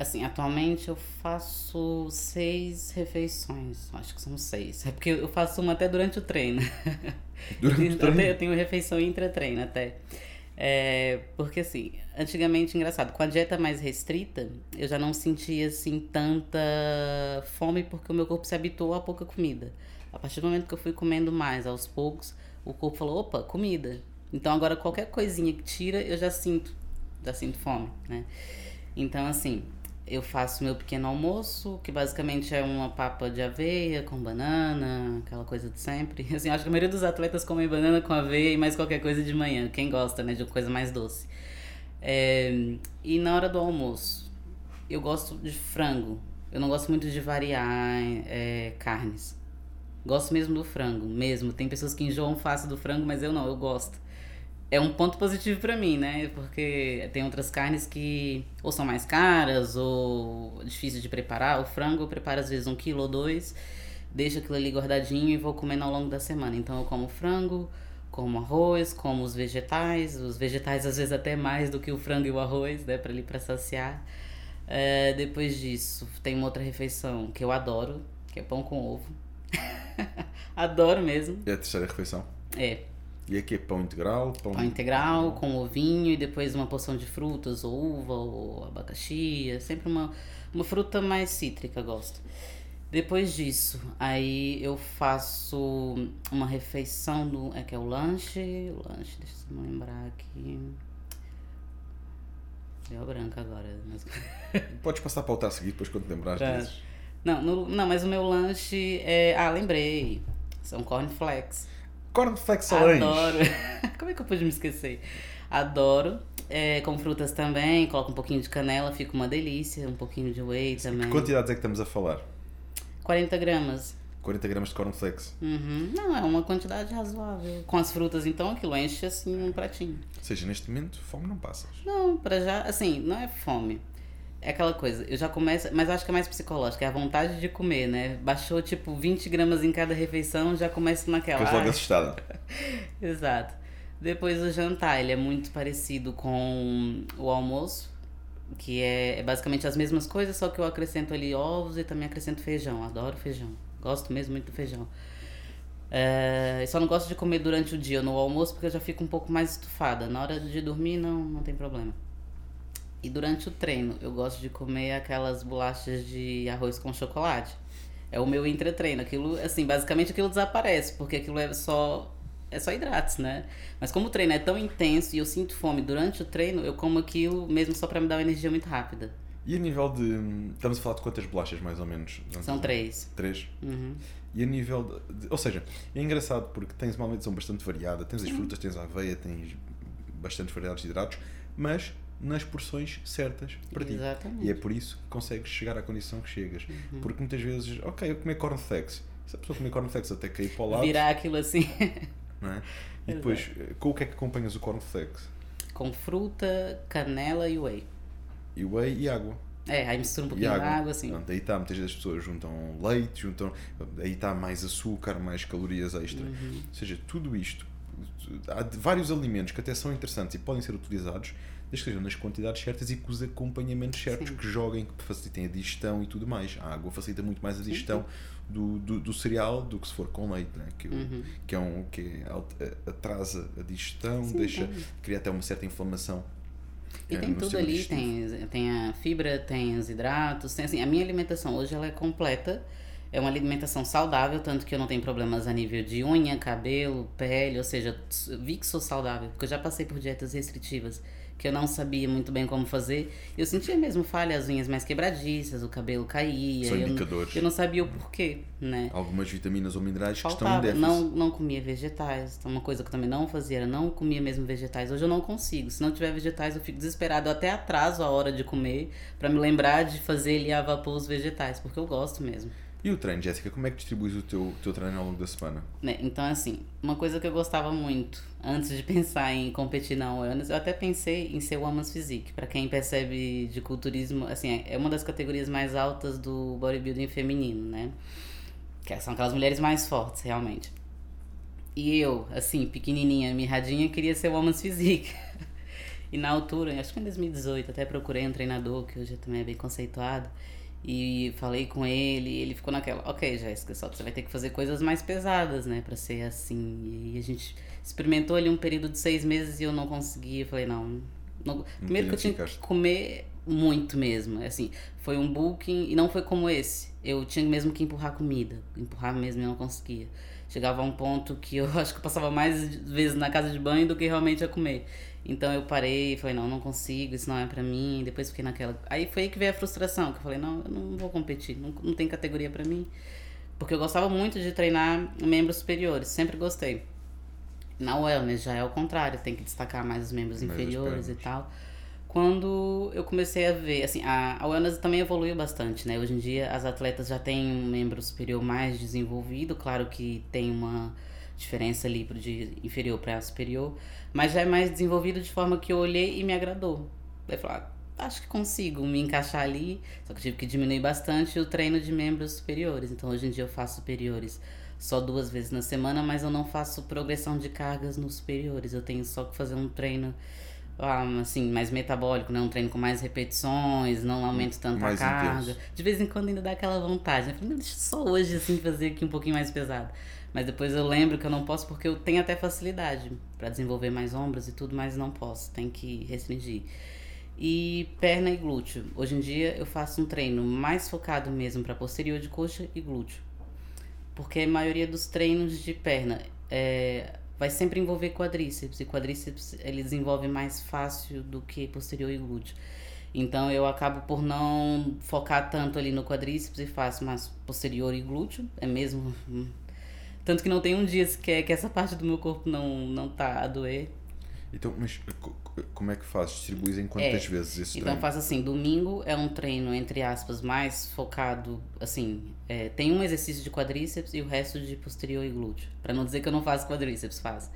Assim, atualmente eu faço seis refeições. Acho que são seis. É porque eu faço uma até durante o treino. <laughs> Durante o treino? Eu tenho refeição intra-treino até. É, porque assim, antigamente, engraçado, com a dieta mais restrita, eu já não sentia assim tanta fome porque o meu corpo se habituou a pouca comida. A partir do momento que eu fui comendo mais aos poucos, o corpo falou, opa, comida. Então agora qualquer coisinha que tira, eu já sinto, já sinto fome, né? Então assim, eu faço meu pequeno almoço, que basicamente é uma papa de aveia com banana, aquela coisa de sempre. <laughs> Assim, acho que a maioria dos atletas comem banana com aveia e mais qualquer coisa de manhã. Quem gosta, né, de coisa mais doce. É, e na hora do almoço, eu gosto de frango. Eu não gosto muito de variar é, carnes. Gosto mesmo do frango, mesmo. Tem pessoas que enjoam fácil do frango, mas eu não, eu gosto é um ponto positivo para mim, né? Porque tem outras carnes que ou são mais caras ou difíceis de preparar. O frango eu preparo às vezes um quilo ou dois, deixo aquilo ali guardadinho e vou comendo ao longo da semana. Então eu como frango, como arroz, como os vegetais, os vegetais às vezes até mais do que o frango e o arroz, né? Para ali para saciar. É, depois disso, tem uma outra refeição que eu adoro, que é pão com ovo. <laughs> adoro mesmo. É a terceira refeição? É. E aqui é pão integral? Pão, pão integral com ovinho e depois uma porção de frutas, ou uva ou abacaxi. É sempre uma, uma fruta mais cítrica, gosto. Depois disso, aí eu faço uma refeição do. É que é o lanche. O lanche, deixa eu me lembrar aqui. Deu branca agora. Mas... <laughs> Podes passar para o a seguir depois quando te lembrares tá. Não, no, não, mas o meu lanche é. Ah, lembrei. São cornflakes. Cornflakes Adoro. <laughs> Como é que eu pude me esquecer? Adoro. É, com frutas também, coloco um pouquinho de canela, fica uma delícia. Um pouquinho de whey também. Que quantidades é que estamos a falar? 40 gramas. 40 gramas de cornflakes. Uhum. Não, é uma quantidade razoável. Com as frutas, então, aquilo enche assim um pratinho. Ou seja, neste momento, fome não passas. Não, para já, assim, não é fome. É aquela coisa, eu já começo, mas acho que é mais psicológico, é a vontade de comer, né? Baixou tipo 20 gramas em cada refeição, já começo naquela. Ficas logo assustada. <laughs> Exato. Depois o jantar, ele é muito parecido com o almoço, que é, é, basicamente as mesmas coisas, só que eu acrescento ali ovos e também acrescento feijão. Adoro feijão. Gosto mesmo muito do feijão. É, só não gosto de comer durante o dia no almoço porque eu já fico um pouco mais estufada. Na hora de dormir, não, não tem problema. E durante o treino, eu gosto de comer aquelas bolachas de arroz com chocolate. É o meu entretreino. Aquilo, assim, basicamente aquilo desaparece, porque aquilo é só é só hidratos, né? Mas como o treino é tão intenso e eu sinto fome durante o treino, eu como aquilo mesmo só para me dar uma energia muito rápida. E a nível de. Estamos a falar de quantas bolachas, mais ou menos? São três. Três? Uhum. E a nível. De, ou seja, é engraçado porque tens uma alimentação bastante variada. Tens as frutas, tens a aveia, tens bastante variedades de hidratos, mas nas porções certas para ti. Exatamente. E é por isso que consegues chegar à condição que chegas. Uhum. Porque muitas vezes, ok, eu comer cornflakes. Se a pessoa comer cornflakes até cair para o lado. Virar aquilo assim. Não é? <laughs> E depois, com o que é que acompanhas o cornflakes? Com fruta, canela e whey. E whey e água. É, aí mistura um pouquinho de água, assim. Pronto, aí está, muitas vezes as pessoas juntam leite, juntam. Aí está mais açúcar, mais calorias extra. Uhum. Ou seja, tudo isto. Há vários alimentos que até são interessantes e podem ser utilizados desde que sejam nas quantidades certas e com os acompanhamentos certos sim. que joguem, que facilitem a digestão e tudo mais. A água facilita muito mais a digestão do, do, do, cereal do que se for com leite, né? que, uhum. que é um que atrasa a digestão, sim, deixa, cria até uma certa inflamação. E é, tem tudo ali, tem, tem a fibra, tem os hidratos, tem assim, a minha alimentação hoje ela é completa, é uma alimentação saudável, tanto que eu não tenho problemas a nível de unha, cabelo, pele, ou seja, vi que sou saudável, porque eu já passei por dietas restritivas que eu não sabia muito bem como fazer. Eu sentia mesmo falha, as unhas mais quebradiças, o cabelo caía. São indicadores. Eu não sabia o porquê, né? Algumas vitaminas ou minerais Faltava. que estão em déficit. Não, não comia vegetais. Então, uma coisa que eu também não fazia era não comia mesmo vegetais. Hoje eu não consigo. Se não tiver vegetais, eu fico desesperado. Eu até atraso a hora de comer para me lembrar de fazer ele a vapor os vegetais, porque eu gosto mesmo. E o treino, Jéssica? Como é que distribuis o teu, teu treino ao longo da semana? Né, então, assim, uma coisa que eu gostava muito, antes de <laughs> pensar em competir na wellness, eu até pensei em ser Women's Physique. Para quem percebe de culturismo, assim, é uma das categorias mais altas do bodybuilding feminino, né? Que são aquelas mulheres mais fortes, realmente. E eu, assim, pequenininha, mirradinha, queria ser Women's Physique. <laughs> e na altura, acho que em 2018, até procurei um treinador, que hoje também é bem conceituado, e falei com ele, e ele ficou naquela, ok, Jéssica, só que você vai ter que fazer coisas mais pesadas, né, pra ser assim. E a gente experimentou ali um período de seis meses e eu não consegui. Eu falei, não. não... Primeiro que eu tinha que comer Muito mesmo. Assim, foi um booking e não foi como esse. Eu tinha mesmo que empurrar comida. Empurrar mesmo e não conseguia. Chegava a um ponto que eu <laughs> acho que eu passava mais vezes na casa de banho do que realmente a comer. Então eu parei falei, não, não consigo, isso não é pra mim. Depois fiquei naquela. Aí foi aí que veio a frustração, que eu falei, não, eu não vou competir, não, não tem categoria pra mim. Porque eu gostava muito de treinar membros superiores, sempre gostei. Na wellness já é o contrário, tem que destacar mais os membros mais inferiores e tal. Quando eu comecei a ver, assim, a, a wellness também evoluiu bastante, né? Hoje em dia as atletas já têm um membro superior mais desenvolvido, claro que tem uma diferença ali de inferior para superior, mas já é mais desenvolvido de forma que eu olhei e me agradou. Daí falar, ah, acho que consigo me encaixar ali, só que eu tive que diminuir bastante o treino de membros superiores. Então hoje em dia eu faço superiores só duas vezes na semana, mas eu não faço progressão de cargas nos superiores. Eu tenho só que fazer um treino ah, assim, mais metabólico, né? Um treino com mais repetições, não aumento tanto mais a carga. Intenso. De vez em quando ainda dá aquela vontade, né? Falei, deixa só hoje assim fazer aqui um pouquinho mais pesado. Mas depois eu lembro que eu não posso porque eu tenho até facilidade para desenvolver mais ombros e tudo, mas não posso, tem que restringir. E perna e glúteo. Hoje em dia eu faço um treino mais focado mesmo para posterior de coxa e glúteo. Porque a maioria dos treinos de perna é, vai sempre envolver quadríceps e quadríceps ele desenvolve mais fácil do que posterior e glúteo. Então eu acabo por não focar tanto ali no quadríceps e faço mais posterior e glúteo, é mesmo tanto que não tem um dia sequer que essa parte do meu corpo não, não tá a doer. Então, mas como é que faz? Distribuis em quantas é, vezes esse então treino? Então faço assim, domingo é um treino, entre aspas, mais focado, assim, é, tem um exercício de quadríceps e o resto de posterior e glúteo. Pra não dizer que eu não faço quadríceps, faço.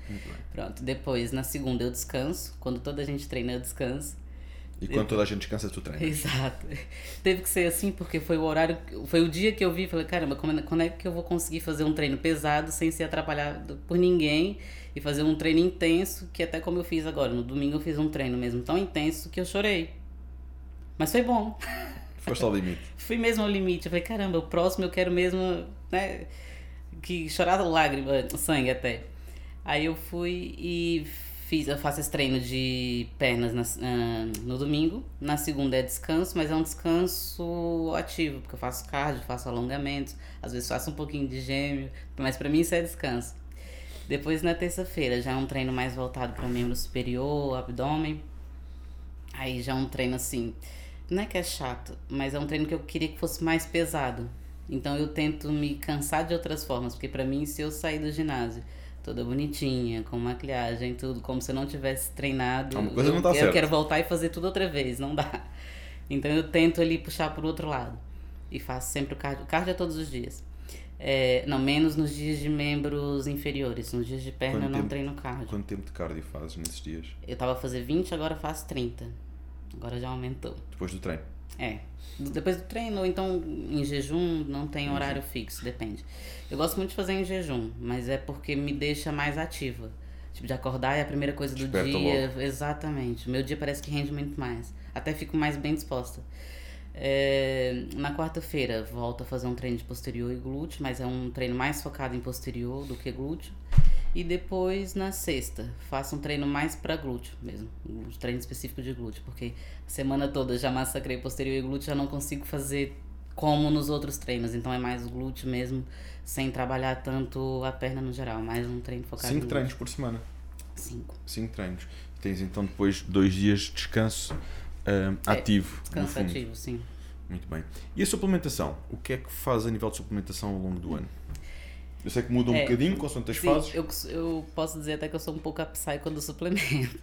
Pronto, depois, na segunda eu descanso, quando toda a gente treina eu descanso. E quando toda a gente cansa, tu treina. Exato. Teve que ser assim, porque foi o horário, foi o dia que eu vi, falei, caramba, é, quando é que eu vou conseguir fazer um treino pesado sem ser atrapalhado por ninguém e fazer um treino intenso, que até como eu fiz agora, no domingo eu fiz um treino mesmo tão intenso que eu chorei. Mas foi bom. Foste ao limite. <laughs> Fui mesmo ao limite. Eu falei, caramba, o próximo eu quero mesmo, né, que chorar lágrima, sangue até. Aí eu fui e Fiz, eu faço esse treino de pernas na, uh, no domingo. Na segunda é descanso, mas é um descanso ativo, porque eu faço cardio, faço alongamentos, às vezes faço um pouquinho de gêmeo, mas para mim isso é descanso. Depois na terça-feira já é um treino mais voltado para membro superior, abdômen. Aí já é um treino assim, não é que é chato, mas é um treino que eu queria que fosse mais pesado. Então eu tento me cansar de outras formas, porque para mim se eu sair do ginásio toda bonitinha, com maquiagem, tudo, como se eu não tivesse treinado. Uma coisa eu, não tá eu certo. quero voltar e fazer tudo outra vez, não dá. <laughs> Então eu tento ali puxar pro outro lado. E faço sempre o cardio. Cardio é todos os dias. É, não, menos nos dias de membros inferiores. Nos dias de perna quanto eu não tempo, treino cardio. Quanto tempo de cardio fazes nesses dias? Eu tava a fazer 20, agora faço 30. Agora já aumentou. Depois do treino? É. Depois do treino, ou então em jejum, não tem horário fixo, depende. Eu gosto muito de fazer em jejum, mas é porque me deixa mais ativa. Tipo, de acordar é a primeira coisa do Desperta dia. Logo. Exatamente. Meu dia parece que rende muito mais. Até fico mais bem disposta. É, na quarta-feira, volto a fazer um treino de posterior e glúteo, mas é um treino mais focado em posterior do que glúteo. E depois, na sexta, faço um treino mais para glúteo mesmo. Um treino específico de glúteo, porque a semana toda já massacrei posterior e glúteo, já não consigo fazer como nos outros treinos. Então é mais glúteo mesmo, sem trabalhar tanto a perna no geral. Mais um treino focado Cinco treinos por semana? Cinco. Cinco treinos. Tens então depois dois dias de descanso uh, ativo. É, descanso ativo, sim. Muito bem. E a suplementação? O que é que faz a nível de suplementação ao longo do ano? Eu sei que muda um é, bocadinho com as fases. Eu, eu posso dizer até que eu sou um pouco a psycho do suplemento.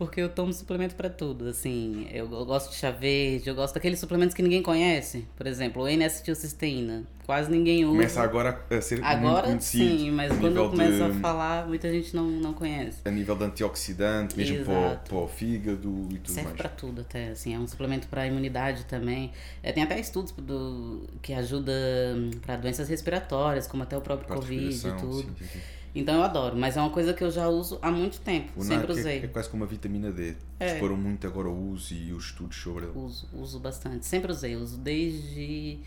Porque eu tomo suplemento para tudo, assim, eu, eu, gosto de chá verde, eu gosto daqueles suplementos que ninguém conhece, por exemplo, o N-acetilcisteína, quase ninguém usa. Começa agora a ser agora, muito sim, mas quando eu começo de, a falar, muita gente não, não conhece. A nível de antioxidante, mesmo para, para o fígado e tudo Serve mais. para tudo até, assim, é um suplemento para imunidade também. É, tem até estudos do, que ajuda para doenças respiratórias, como até o próprio Covid e tudo. Sim, sim. Então eu adoro, mas é uma coisa que eu já uso há muito tempo, o sempre usei. É, é quase como uma vitamina D. É. Foram muito agora o uso e os estudos sobre ele. Uso, uso bastante. Sempre usei, uso desde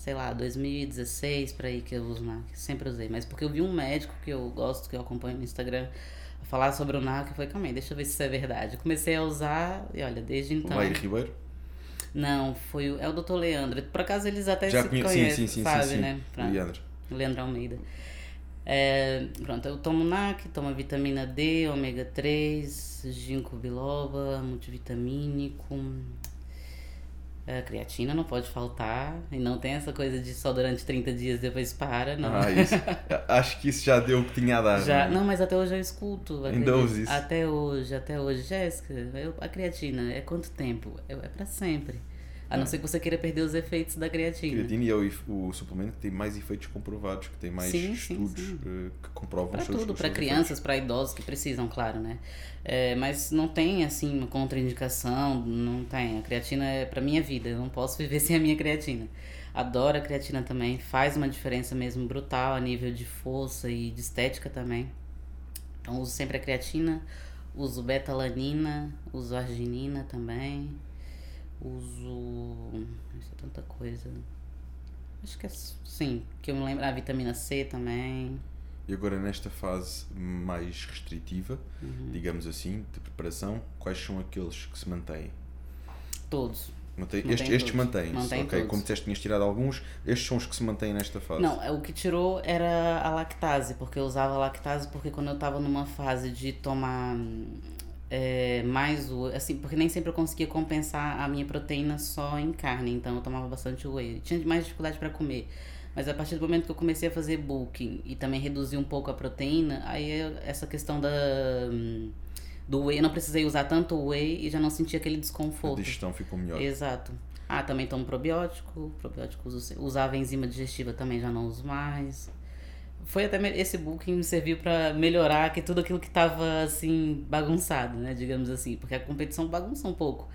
sei lá, 2016 para aí que eu uso NAC, sempre usei, mas porque eu vi um médico que eu gosto, que eu acompanho no Instagram, falar sobre o NAC e foi, calma aí, deixa eu ver se isso é verdade. Comecei a usar e olha, desde então. Lair Ribeiro? Não, foi o, é o doutor Leandro. Por acaso eles até Já se conhe... conhecem, sim, sim, sabe, sim, sim. né? Pra... Leandro. Leandro Almeida. É, pronto, eu tomo NAC, tomo vitamina D, ômega 3, ginkgo biloba, multivitamínico, a creatina não pode faltar. E não tem essa coisa de só durante 30 dias depois para, não. Ah, isso. <laughs> Acho que isso já deu o que tinha a dar. Já, né? não, mas até hoje eu escuto. Ainda isso? Até hoje, até hoje. Jéssica, a creatina é quanto tempo? É, é para sempre. A não ser que você queira perder os efeitos da creatina. Creatina é o, o suplemento que tem mais efeitos comprovados, que tem mais sim, estudos sim, sim. Eh, que comprovam pra os seus tudo, para crianças, para idosos que precisam, claro, né? É, mas não tem, assim, uma contraindicação, não tem. A creatina é para minha vida, eu não posso <laughs> viver sem a minha creatina. Adoro a creatina também, faz uma diferença mesmo brutal a nível de força e de estética também. Então uso sempre a creatina, uso betalanina, uso arginina também uso. Isso é tanta coisa. Acho que é sim, que eu me lembro. A vitamina C também. E agora nesta fase mais restritiva, uhum. digamos assim, de preparação, quais são aqueles que se mantêm? Todos. Mantém, mantém estes, estes mantêm-se, mantém ok. Todos. Como disseste, tinhas tirado alguns, estes são os que se mantêm nesta fase. Não, o que tirou era a lactase, porque eu usava lactase porque quando eu estava numa fase de tomar é, mais o. Assim, porque nem sempre eu conseguia compensar a minha proteína só em carne, então eu tomava bastante whey. Tinha mais dificuldade para comer. Mas a partir do momento que eu comecei a fazer bulking e também reduzir um pouco a proteína, aí essa questão da. Do whey, eu não precisei usar tanto whey e já não senti aquele desconforto. A digestão ficou melhor. Exato. Ah, também tomo probiótico. Probiótico uso, usava enzima digestiva também já não uso mais foi até esse booking serviu para melhorar que tudo aquilo que estava assim bagunçado, né, digamos assim, porque a competição bagunça um pouco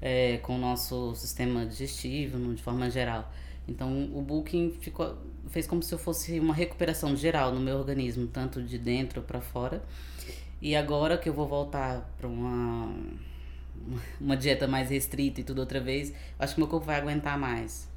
é, com o nosso sistema digestivo, de forma geral. Então o booking ficou fez como se eu fosse uma recuperação geral no meu organismo, tanto de dentro para fora. E agora que eu vou voltar para uma uma dieta mais restrita e tudo outra vez, acho que meu corpo vai aguentar mais.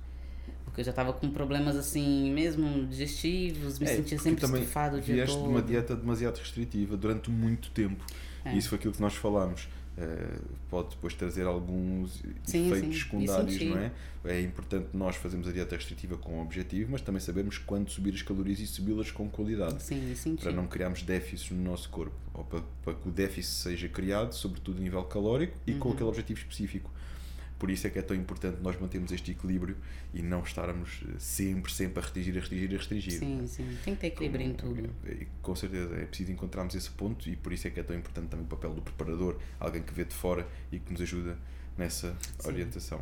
Eu já tava com problemas assim, mesmo digestivos, me é, sentia sempre estufado o dia vieste todo. de uma dieta demasiado restritiva durante muito tempo. É. E isso foi aquilo que nós falámos. Uh, pode depois trazer alguns sim, efeitos sim. secundários, não é? É importante nós fazermos a dieta restritiva com objetivo, mas também sabermos quando subir as calorias e subi-las com qualidade. Sim, para não criarmos déficits no nosso corpo. Ou para, para, que o déficit seja criado, sobretudo a nível calórico e uhum. com aquele objetivo específico. Por isso é que é tão importante nós mantermos este equilíbrio e não estarmos eh, sempre, sempre a restringir, a restringir, a restringir. Sim, sim. Tem que ter equilíbrio com, em tudo. Eh, com certeza, é preciso encontrarmos esse ponto e por isso é que é tão importante também o papel do preparador, alguém que vê de fora e que nos ajuda nessa sim. orientação.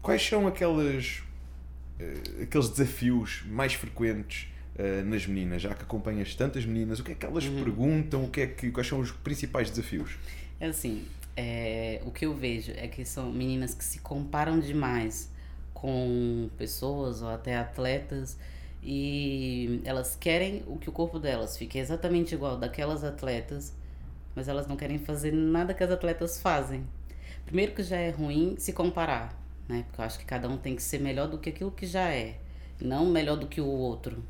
Quais são aquelas, uh, aqueles desafios mais frequentes nas meninas, já que acompanhas tantas meninas, o que é que elas uhum. perguntam, o que é que, quais são os principais desafios? É assim, é, o que eu vejo é que são meninas que se comparam demais com pessoas ou até atletas e elas querem o que o corpo delas fique exatamente igual daquelas atletas, mas elas não querem fazer nada que as atletas fazem. Primeiro que já é ruim se comparar, né? Porque eu acho que cada um tem que ser melhor do que aquilo que já é, não melhor do que o outro.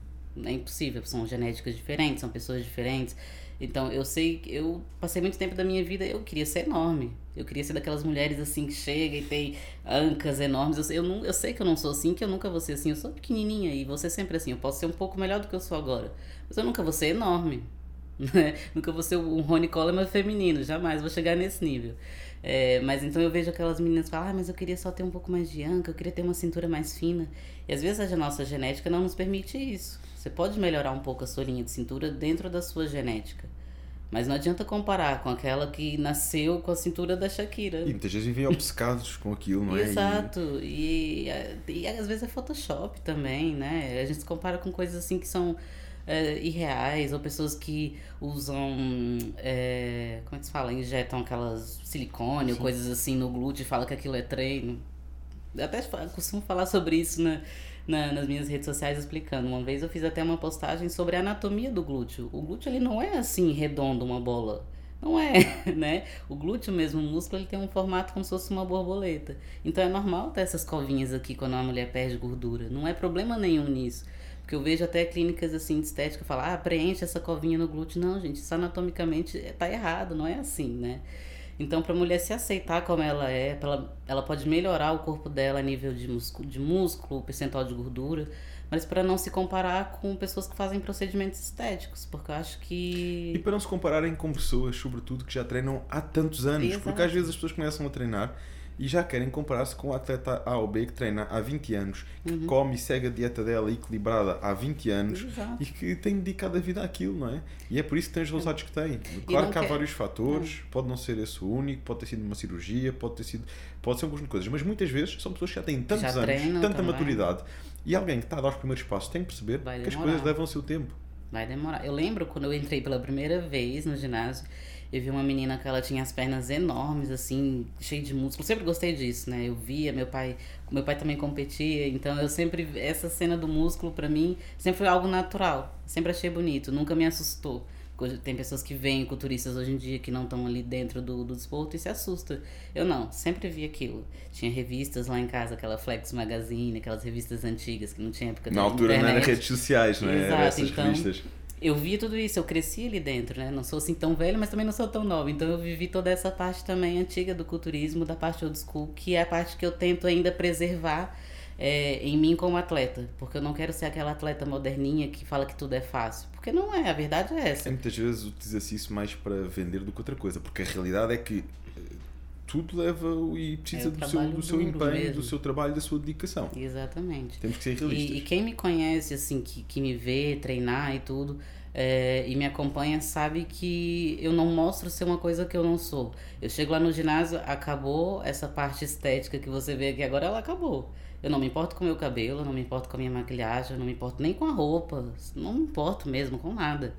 É impossível, são genéticas diferentes, são pessoas diferentes. Então, eu sei que eu passei muito tempo da minha vida, eu queria ser enorme. Eu queria ser daquelas mulheres assim que chega e tem ancas enormes. Eu, eu, não, eu sei que eu não sou assim, que eu nunca vou ser assim. Eu sou pequenininha e você sempre assim. Eu posso ser um pouco melhor do que eu sou agora, mas eu nunca vou ser enorme. <laughs> Né? nunca vou ser um Rony Coleman feminino, jamais vou chegar nesse nível. É, mas então eu vejo aquelas meninas falar, ah, mas eu queria só ter um pouco mais de anca, eu queria ter uma cintura mais fina. E às vezes a nossa genética não nos permite isso. Você pode melhorar um pouco a sua linha de cintura dentro da sua genética. Mas não adianta comparar com aquela que nasceu com a cintura da Shakira. E muitas vezes vivem obcecados com aquilo, não é? Exato. E, e, às vezes é Photoshop também, né? A gente se compara com coisas assim que são é, irreais, ou pessoas que usam. É, como é que se fala? Injetam aquelas silicone Sim. ou coisas assim no glúteo e fala que aquilo é treino. Eu até costumo falar sobre isso, né? Na, nas minhas redes sociais explicando. Uma vez eu fiz até uma postagem sobre a anatomia do glúteo. O glúteo ele não é assim redondo, uma bola. Não é, <laughs> né? O glúteo mesmo, o músculo, ele tem um formato como se fosse uma borboleta. Então é normal ter essas covinhas aqui quando uma mulher perde gordura. Não é problema nenhum nisso. Porque eu vejo até clínicas assim de estética falar, ah, preenche essa covinha no glúteo. Não, gente, isso anatomicamente tá errado, não é assim, né? Então, para a mulher se aceitar como ela é, ela, ela pode melhorar o corpo dela a nível de músculo, de músculo percentual de gordura, mas para não se comparar com pessoas que fazem procedimentos estéticos, porque eu acho que. E para não se compararem com pessoas, sobretudo, que já treinam há tantos anos, Exato. porque às vezes as pessoas começam a treinar e já querem comparar-se com o atleta A ou B que treina há 20 anos, que uhum. come e segue a dieta dela equilibrada há 20 anos Exato. e que tem dedicado a vida àquilo, não é? E é por isso que tem os resultados que tem. Claro que há quer... vários fatores, não. pode não ser esse o único, pode ter sido uma cirurgia, pode ter sido. pode ser um conjunto de coisas, mas muitas vezes são pessoas que já têm tantos já anos, tanta também. maturidade, e alguém que está a dar os primeiros passos tem que perceber que as coisas levam o seu tempo. Vai demorar. Eu lembro quando eu entrei pela primeira vez no ginásio eu vi uma menina que ela tinha as pernas enormes, assim, cheia de músculo. Sempre gostei disso, né? Eu via, meu pai, meu pai também competia, então eu sempre essa cena do músculo para mim sempre foi algo natural. Sempre achei bonito, nunca me assustou. Tem pessoas que veem culturistas hoje em dia que não estão ali dentro do, do desporto e se assusta. Eu não, sempre vi aquilo. Tinha revistas lá em casa, aquela Flex Magazine, aquelas revistas antigas que não tinha época Na altura internet. não era redes sociais, não é? Exato, Essas então, revistas eu vi tudo isso, eu cresci ali dentro, né? Não sou assim tão velha, mas também não sou tão nova. Então eu vivi toda essa parte também antiga do culturismo, da parte old school, que é a parte que eu tento ainda preservar é, em mim como atleta. Porque eu não quero ser aquela atleta moderninha que fala que tudo é fácil. Porque não é, a verdade é essa. É, muitas vezes utiliza-se isso mais para vender do que outra coisa. Porque a realidade é que tudo leva e precisa é do seu, do seu empenho, mesmo. do seu trabalho, da sua dedicação. Exatamente. Temos que ser realistas. E, e quem me conhece, assim, que, que me vê treinar e tudo, é, e me acompanha, sabe que eu não mostro ser uma coisa que eu não sou. Eu chego lá no ginásio, acabou essa parte estética que você vê aqui agora, ela acabou. Eu não me importo com o meu cabelo, não me importo com a minha maquilhagem, não me importo nem com a roupa, não me importo mesmo com nada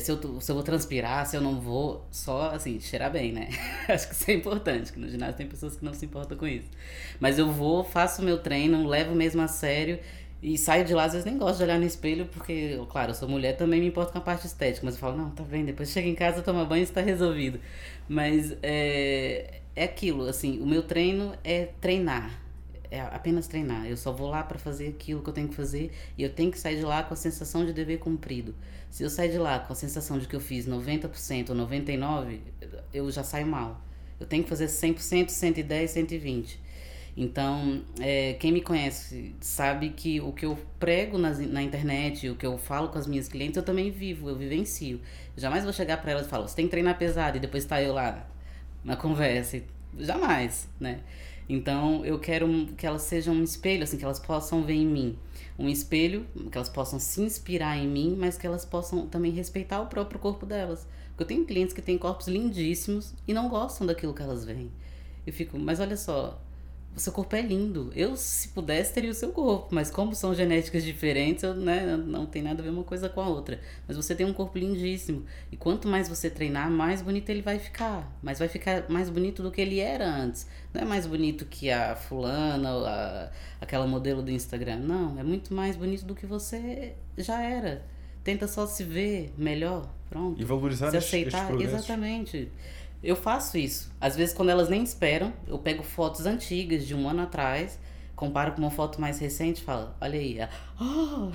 se, eu, se eu vou transpirar, se eu não vou, só assim, cheirar bem, né? <laughs> Acho que isso é importante, que no ginásio tem pessoas que não se importam com isso. Mas eu vou, faço o meu treino, levo mesmo a sério e saio de lá, às vezes nem gosto de olhar no espelho, porque, claro, eu sou mulher, também me importo com a parte estética, mas eu falo, não, tá bem, depois chega em casa, toma banho e está resolvido. Mas é, é aquilo, assim, o meu treino é treinar é apenas treinar. Eu só vou lá para fazer aquilo que eu tenho que fazer e eu tenho que sair de lá com a sensação de dever cumprido. Se eu sair de lá com a sensação de que eu fiz 90% ou 99%, eu já saio mal. Eu tenho que fazer 100%, 110%, 120%. Então, é, quem me conhece sabe que o que eu prego na, na internet, o que eu falo com as minhas clientes, eu também vivo, eu vivencio. Eu jamais vou chegar para elas e falar, você tem que treinar pesado e depois tá eu lá na conversa. Jamais, né? Então, eu quero que elas sejam um espelho, assim, que elas possam ver em mim um espelho, que elas possam se inspirar em mim, mas que elas possam também respeitar o próprio corpo delas. Porque eu tenho clientes que têm corpos lindíssimos e não gostam daquilo que elas veem. Eu fico, mas olha só, o seu corpo é lindo. Eu, se pudesse, teria o seu corpo, mas como são genéticas diferentes, eu, né, não tem nada a ver uma coisa com a outra. Mas você tem um corpo lindíssimo. E quanto mais você treinar, mais bonito ele vai ficar. Mas vai ficar mais bonito do que ele era antes. Não é mais bonito que a fulana, a, aquela modelo do Instagram. Não, é muito mais bonito do que você já era. Tenta só se ver melhor, pronto. E valorizar se aceitar, exatamente. Eu faço isso. Às vezes, quando elas nem esperam, eu pego fotos antigas de um ano atrás, comparo com uma foto mais recente e falo, olha aí. <laughs> Oh!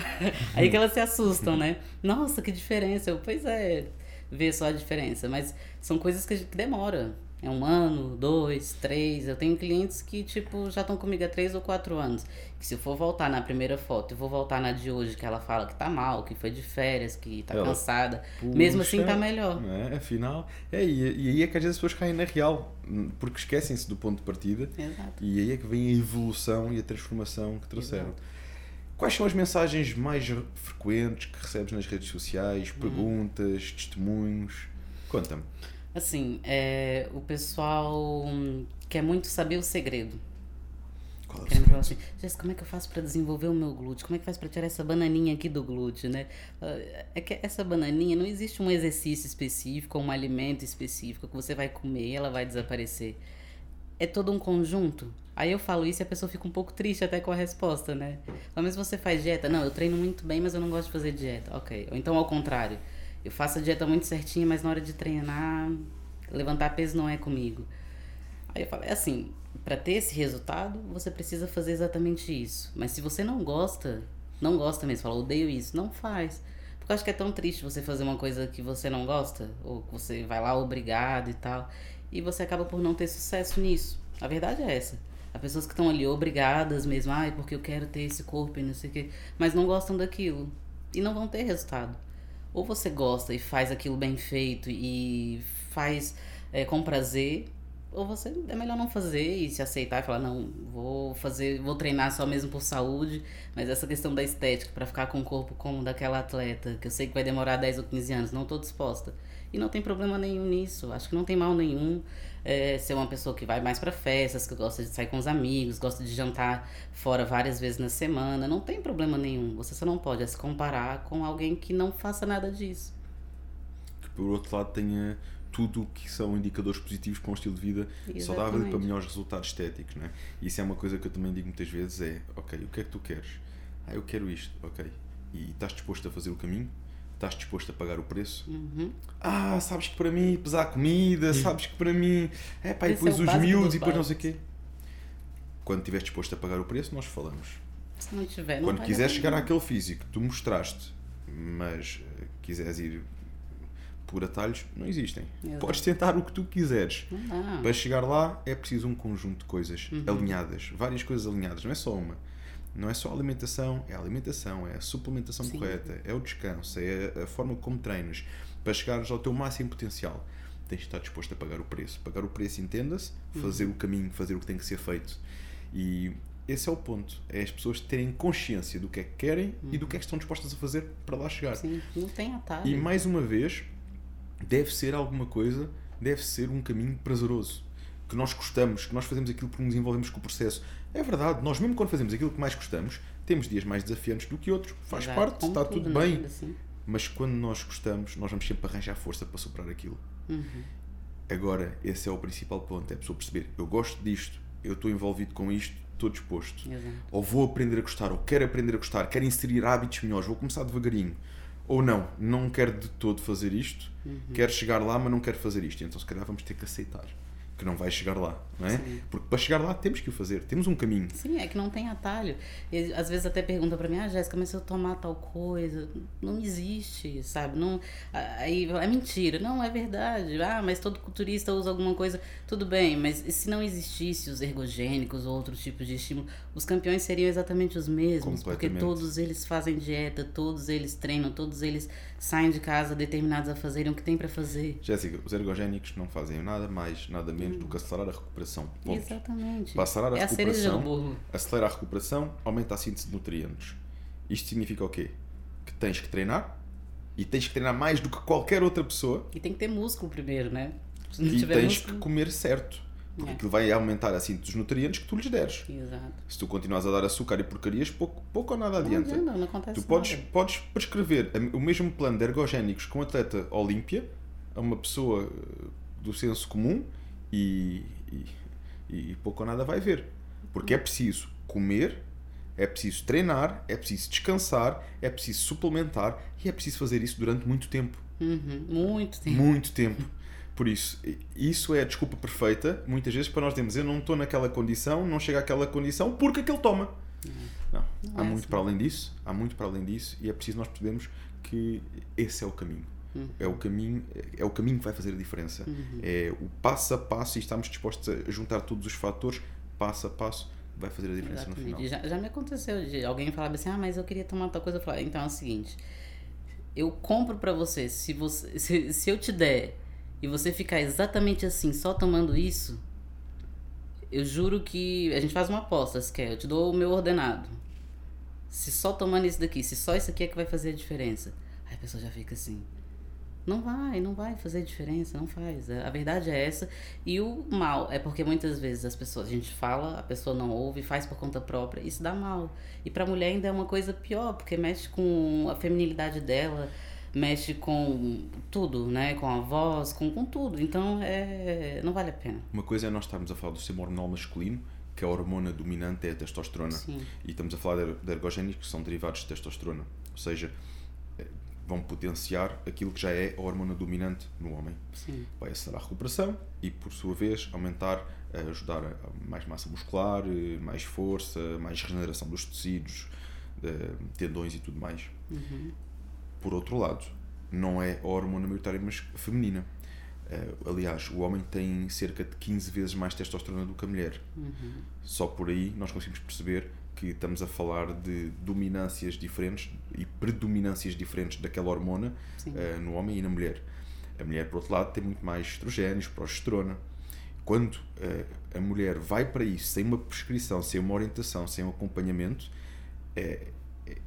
aí que elas se assustam, né? Nossa, que diferença. Eu, pois é, ver só a diferença. Mas são coisas que, que demoram. É um ano, dois, três. Eu tenho clientes que, tipo, já estão comigo há três ou quatro anos. Que se eu for voltar na primeira foto e vou voltar na de hoje, que ela fala que tá mal, que foi de férias, que tá ela, cansada. Puxa, mesmo assim tá melhor. É, afinal. É, e, e aí é que às vezes as pessoas caem na real, porque esquecem-se do ponto de partida. Exato. E aí é que vem a evolução e a transformação que trouxeram. Exato. Quais são as mensagens mais frequentes que recebes nas redes sociais? Hum. Perguntas, testemunhos? Conta-me. Assim, é, o pessoal quer muito saber o segredo. Qual é o? Assim, Jéssica, como é que eu faço para desenvolver o meu glúteo? Como é que faz para tirar essa bananinha aqui do glúteo, né? É que essa bananinha não existe um exercício específico, um alimento específico que você vai comer e ela vai desaparecer. É todo um conjunto. Aí eu falo isso e a pessoa fica um pouco triste até com a resposta, né? Mas você faz dieta? Não, eu treino muito bem, mas eu não gosto de fazer dieta. Ok. Ou então ao contrário eu faço a dieta muito certinha, mas na hora de treinar, levantar peso não é comigo. Aí eu falei assim, para ter esse resultado, você precisa fazer exatamente isso. Mas se você não gosta, não gosta mesmo, fala, odeio isso, não faz. Porque eu acho que é tão triste você fazer uma coisa que você não gosta, ou que você vai lá obrigado e tal, e você acaba por não ter sucesso nisso. A verdade é essa. Há pessoas que estão ali obrigadas mesmo, ai, porque eu quero ter esse corpo e não sei o quê, mas não gostam daquilo e não vão ter resultado. Ou você gosta e faz aquilo bem feito e faz é, com prazer, ou você é melhor não fazer e se aceitar e falar não vou fazer vou treinar só mesmo por saúde. Mas essa questão da estética para ficar com o corpo como daquela atleta que eu sei que vai demorar 10 ou 15 anos não estou disposta. E não tem problema nenhum nisso acho que não tem mal nenhum é, ser uma pessoa que vai mais para festas que gosta de sair com os amigos gosta de jantar fora várias vezes na semana não tem problema nenhum você só não pode é se comparar com alguém que não faça nada disso que por outro lado tenha tudo que são indicadores positivos para um estilo de vida Exatamente. saudável e para melhores resultados estéticos. Né? Isso é uma coisa que eu também digo muitas vezes: é ok, o que é que tu queres? Ah, eu quero isto, ok. E estás disposto a fazer o caminho? Estás disposto a pagar o preço? Uhum. Ah, sabes que para mim pesar comida, sabes que para mim. É pá, e depois é os miúdos e depois não sei o quê. Quando estiveres disposto a pagar o preço, nós falamos. Se não tiver, não Quando quiseres chegar àquele físico que tu mostraste, mas uh, quiseres ir por atalhos não existem. Exato. Podes tentar o que tu quiseres. Para chegar lá é preciso um conjunto de coisas uhum. alinhadas, várias coisas alinhadas, não é só uma. Não é só a alimentação, é a alimentação, é a suplementação Sim. correta, é o descanso, é a forma como treinas. Para chegares ao teu máximo potencial, tens de estar disposto a pagar o preço. Pagar o preço, entenda-se, fazer uhum. o caminho, fazer o que tem que ser feito. E esse é o ponto. É as pessoas terem consciência do que é que querem uhum. e do que é que estão dispostas a fazer para lá chegar. Sim, não tem atalho. E mais uma vez, deve ser alguma coisa, deve ser um caminho prazeroso. Que nós gostamos, que nós fazemos aquilo porque nos envolvemos com o processo. É verdade, nós mesmo quando fazemos aquilo que mais gostamos, temos dias mais desafiantes do que outros. Faz Exato, parte, está tudo, tudo bem. Assim. Mas quando nós gostamos, nós vamos sempre arranjar força para superar aquilo. Uhum. Agora, esse é o principal ponto: é a pessoa perceber, eu gosto disto, eu estou envolvido com isto, estou disposto. Exato. Ou vou aprender a gostar, ou quero aprender a gostar, quero inserir hábitos melhores, vou começar devagarinho ou não, não quero de todo fazer isto, uhum. quero chegar lá, mas não quero fazer isto. Então, se calhar, vamos ter que aceitar que não vai chegar lá, não é? Sim. Porque para chegar lá temos que o fazer, temos um caminho. Sim, é que não tem atalho. E, às vezes até pergunta para mim, ah, Jéssica, mas se eu tomar tal coisa, não existe, sabe? Não, aí é mentira. Não, é verdade. Ah, mas todo culturista usa alguma coisa, tudo bem, mas se não existisse os ergogênicos ou outros tipos de estímulo, os campeões seriam exatamente os mesmos, porque todos eles fazem dieta, todos eles treinam, todos eles saem de casa determinados a fazerem o que tem para fazer. Jéssica, os ergogénicos não fazem nada mais, nada menos hum. do que acelerar a recuperação. Ponto. Exatamente. Para acelerar a é recuperação, a acelerar a recuperação, aumenta a síntese de nutrientes. Isto significa o quê? Que tens que treinar e tens que treinar mais do que qualquer outra pessoa. E tem que ter músculo primeiro, né? e tens músculo... que comer certo. Porque é. aquilo vai aumentar a síntese dos nutrientes que tu lhes deres. Exato. Se tu continuas a dar açúcar e porcarias, pouco, pouco ou nada adianta. Não, não, não acontece tu podes, nada. podes prescrever o mesmo plano de ergogénicos com um atleta olímpia a uma pessoa eh, do senso comum e, e, e pouco ou nada vai ver. Porque é preciso comer, é preciso treinar, é preciso descansar, é preciso suplementar e é preciso fazer isso durante muito tempo. Uhum, muito tempo. Muito tempo. Por isso, isso é a desculpa perfeita, muitas vezes, para nós dizermos eu não estou naquela condição, não chego àquela condição, porque aquele toma. Não, não há é muito assim. para além disso, há muito para além disso e é preciso nós percebermos que esse é o caminho. Uhum. É o caminho, é o caminho que vai fazer a diferença. Uhum. É o passo a passo e estamos dispostos a juntar todos os fatores, passo a passo, vai fazer a diferença no final. Já, já me aconteceu de alguém falar assim: "Ah, mas eu queria tomar tal coisa". Eu "Então é o seguinte, eu compro para você, se você se, se eu te der e você ficar exatamente assim, só tomando isso, eu juro que a gente faz uma aposta, se quer, eu te dou o meu ordenado. Se só tomando isso daqui, se só isso aqui é que vai fazer a diferença. Aí a pessoa já fica assim. Não vai, não vai fazer diferença, não faz. A verdade é essa. E o mal é porque muitas vezes as pessoas, a gente fala, a pessoa não ouve, faz por conta própria, isso dá mal. E para a mulher ainda é uma coisa pior, porque mexe com a feminilidade dela, mexe com tudo, né? Com a voz, com, com tudo. Então, é, não vale a pena. Uma coisa é nós estarmos a falar do sistema hormonal masculino, que a hormona dominante é a testosterona. Sim. E estamos a falar de ergogénicos que são derivados de testosterona. Ou seja, vão potenciar aquilo que já é a hormona dominante no homem. Sim. Vai acelerar a recuperação e, por sua vez, aumentar, eh, ajudar a mais massa muscular, eh, mais força, mais regeneração dos tecidos, eh, tendões e tudo mais. Uhum. Por outro lado, não é a hormona maioritária, mas feminina. aliás, o homem tem cerca de 15 vezes mais testosterona do que a mulher. Uhum. Só por aí nós conseguimos perceber que estamos a falar de dominâncias diferentes e predominâncias diferentes daquela hormona uh, no homem e na mulher. A mulher, por outro lado, tem muito mais estrogénios, progesterona. Quando uh, a mulher vai para isso sem uma prescrição, sem uma orientação, sem um acompanhamento, é,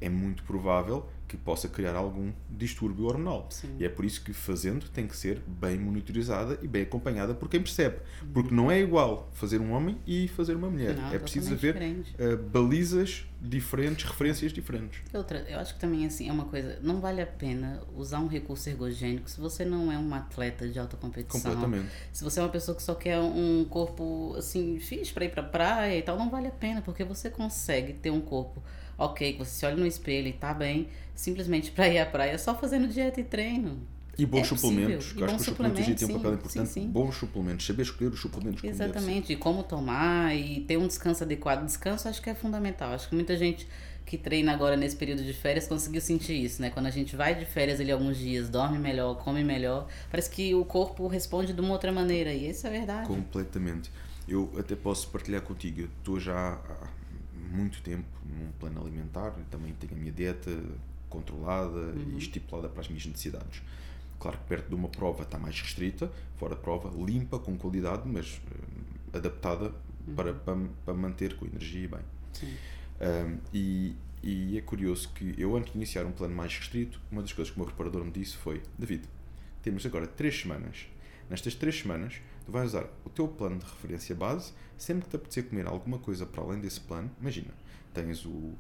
é muito provável que possa criar algum distúrbio hormonal. Sim. E é por isso que fazendo tem que ser bem monitorizada e bem acompanhada por quem percebe. Porque não é igual fazer um homem e fazer uma mulher. Não, é preciso haver uh, balizas diferentes, referências diferentes. Outra, eu acho que também assim é uma coisa, não vale a pena usar um recurso ergogênico se você não é um atleta de alta competição. Completamente. Se você é uma pessoa que só quer um corpo assim, fixe para ir pra praia e tal, não vale a pena, porque você consegue ter um corpo ok, que você se olha no espelho e tá bem, simplesmente para ir à praia, só fazendo dieta e treino. E bons é suplementos, que acho que os suplementos têm um papel importante. Sim, sim. Bons suplementos, saber escolher os suplementos Exatamente, e como tomar e ter um descanso adequado. Descanso acho que é fundamental. Acho que muita gente que treina agora nesse período de férias conseguiu sentir isso, né? Quando a gente vai de férias ali alguns dias, dorme melhor, come melhor, parece que o corpo responde de uma outra maneira, e isso é verdade. Completamente. Eu até posso partilhar contigo, estou já muito tempo num plano alimentar, também tenho a minha dieta controlada uhum. e estipulada para as minhas necessidades. Claro que perto de uma prova está mais restrita, fora prova, limpa, com qualidade, mas uh, adaptada uhum. para, para, para, manter com energia e bem. Um, e, e é curioso que eu, antes de iniciar um plano mais restrito, uma das coisas que o meu reparador me disse foi: David, temos agora três semanas. Nestas três semanas, tu vais usar o teu plano de referência base, sempre que te apetecer comer alguma coisa para além desse plano, imagina, tens o, o,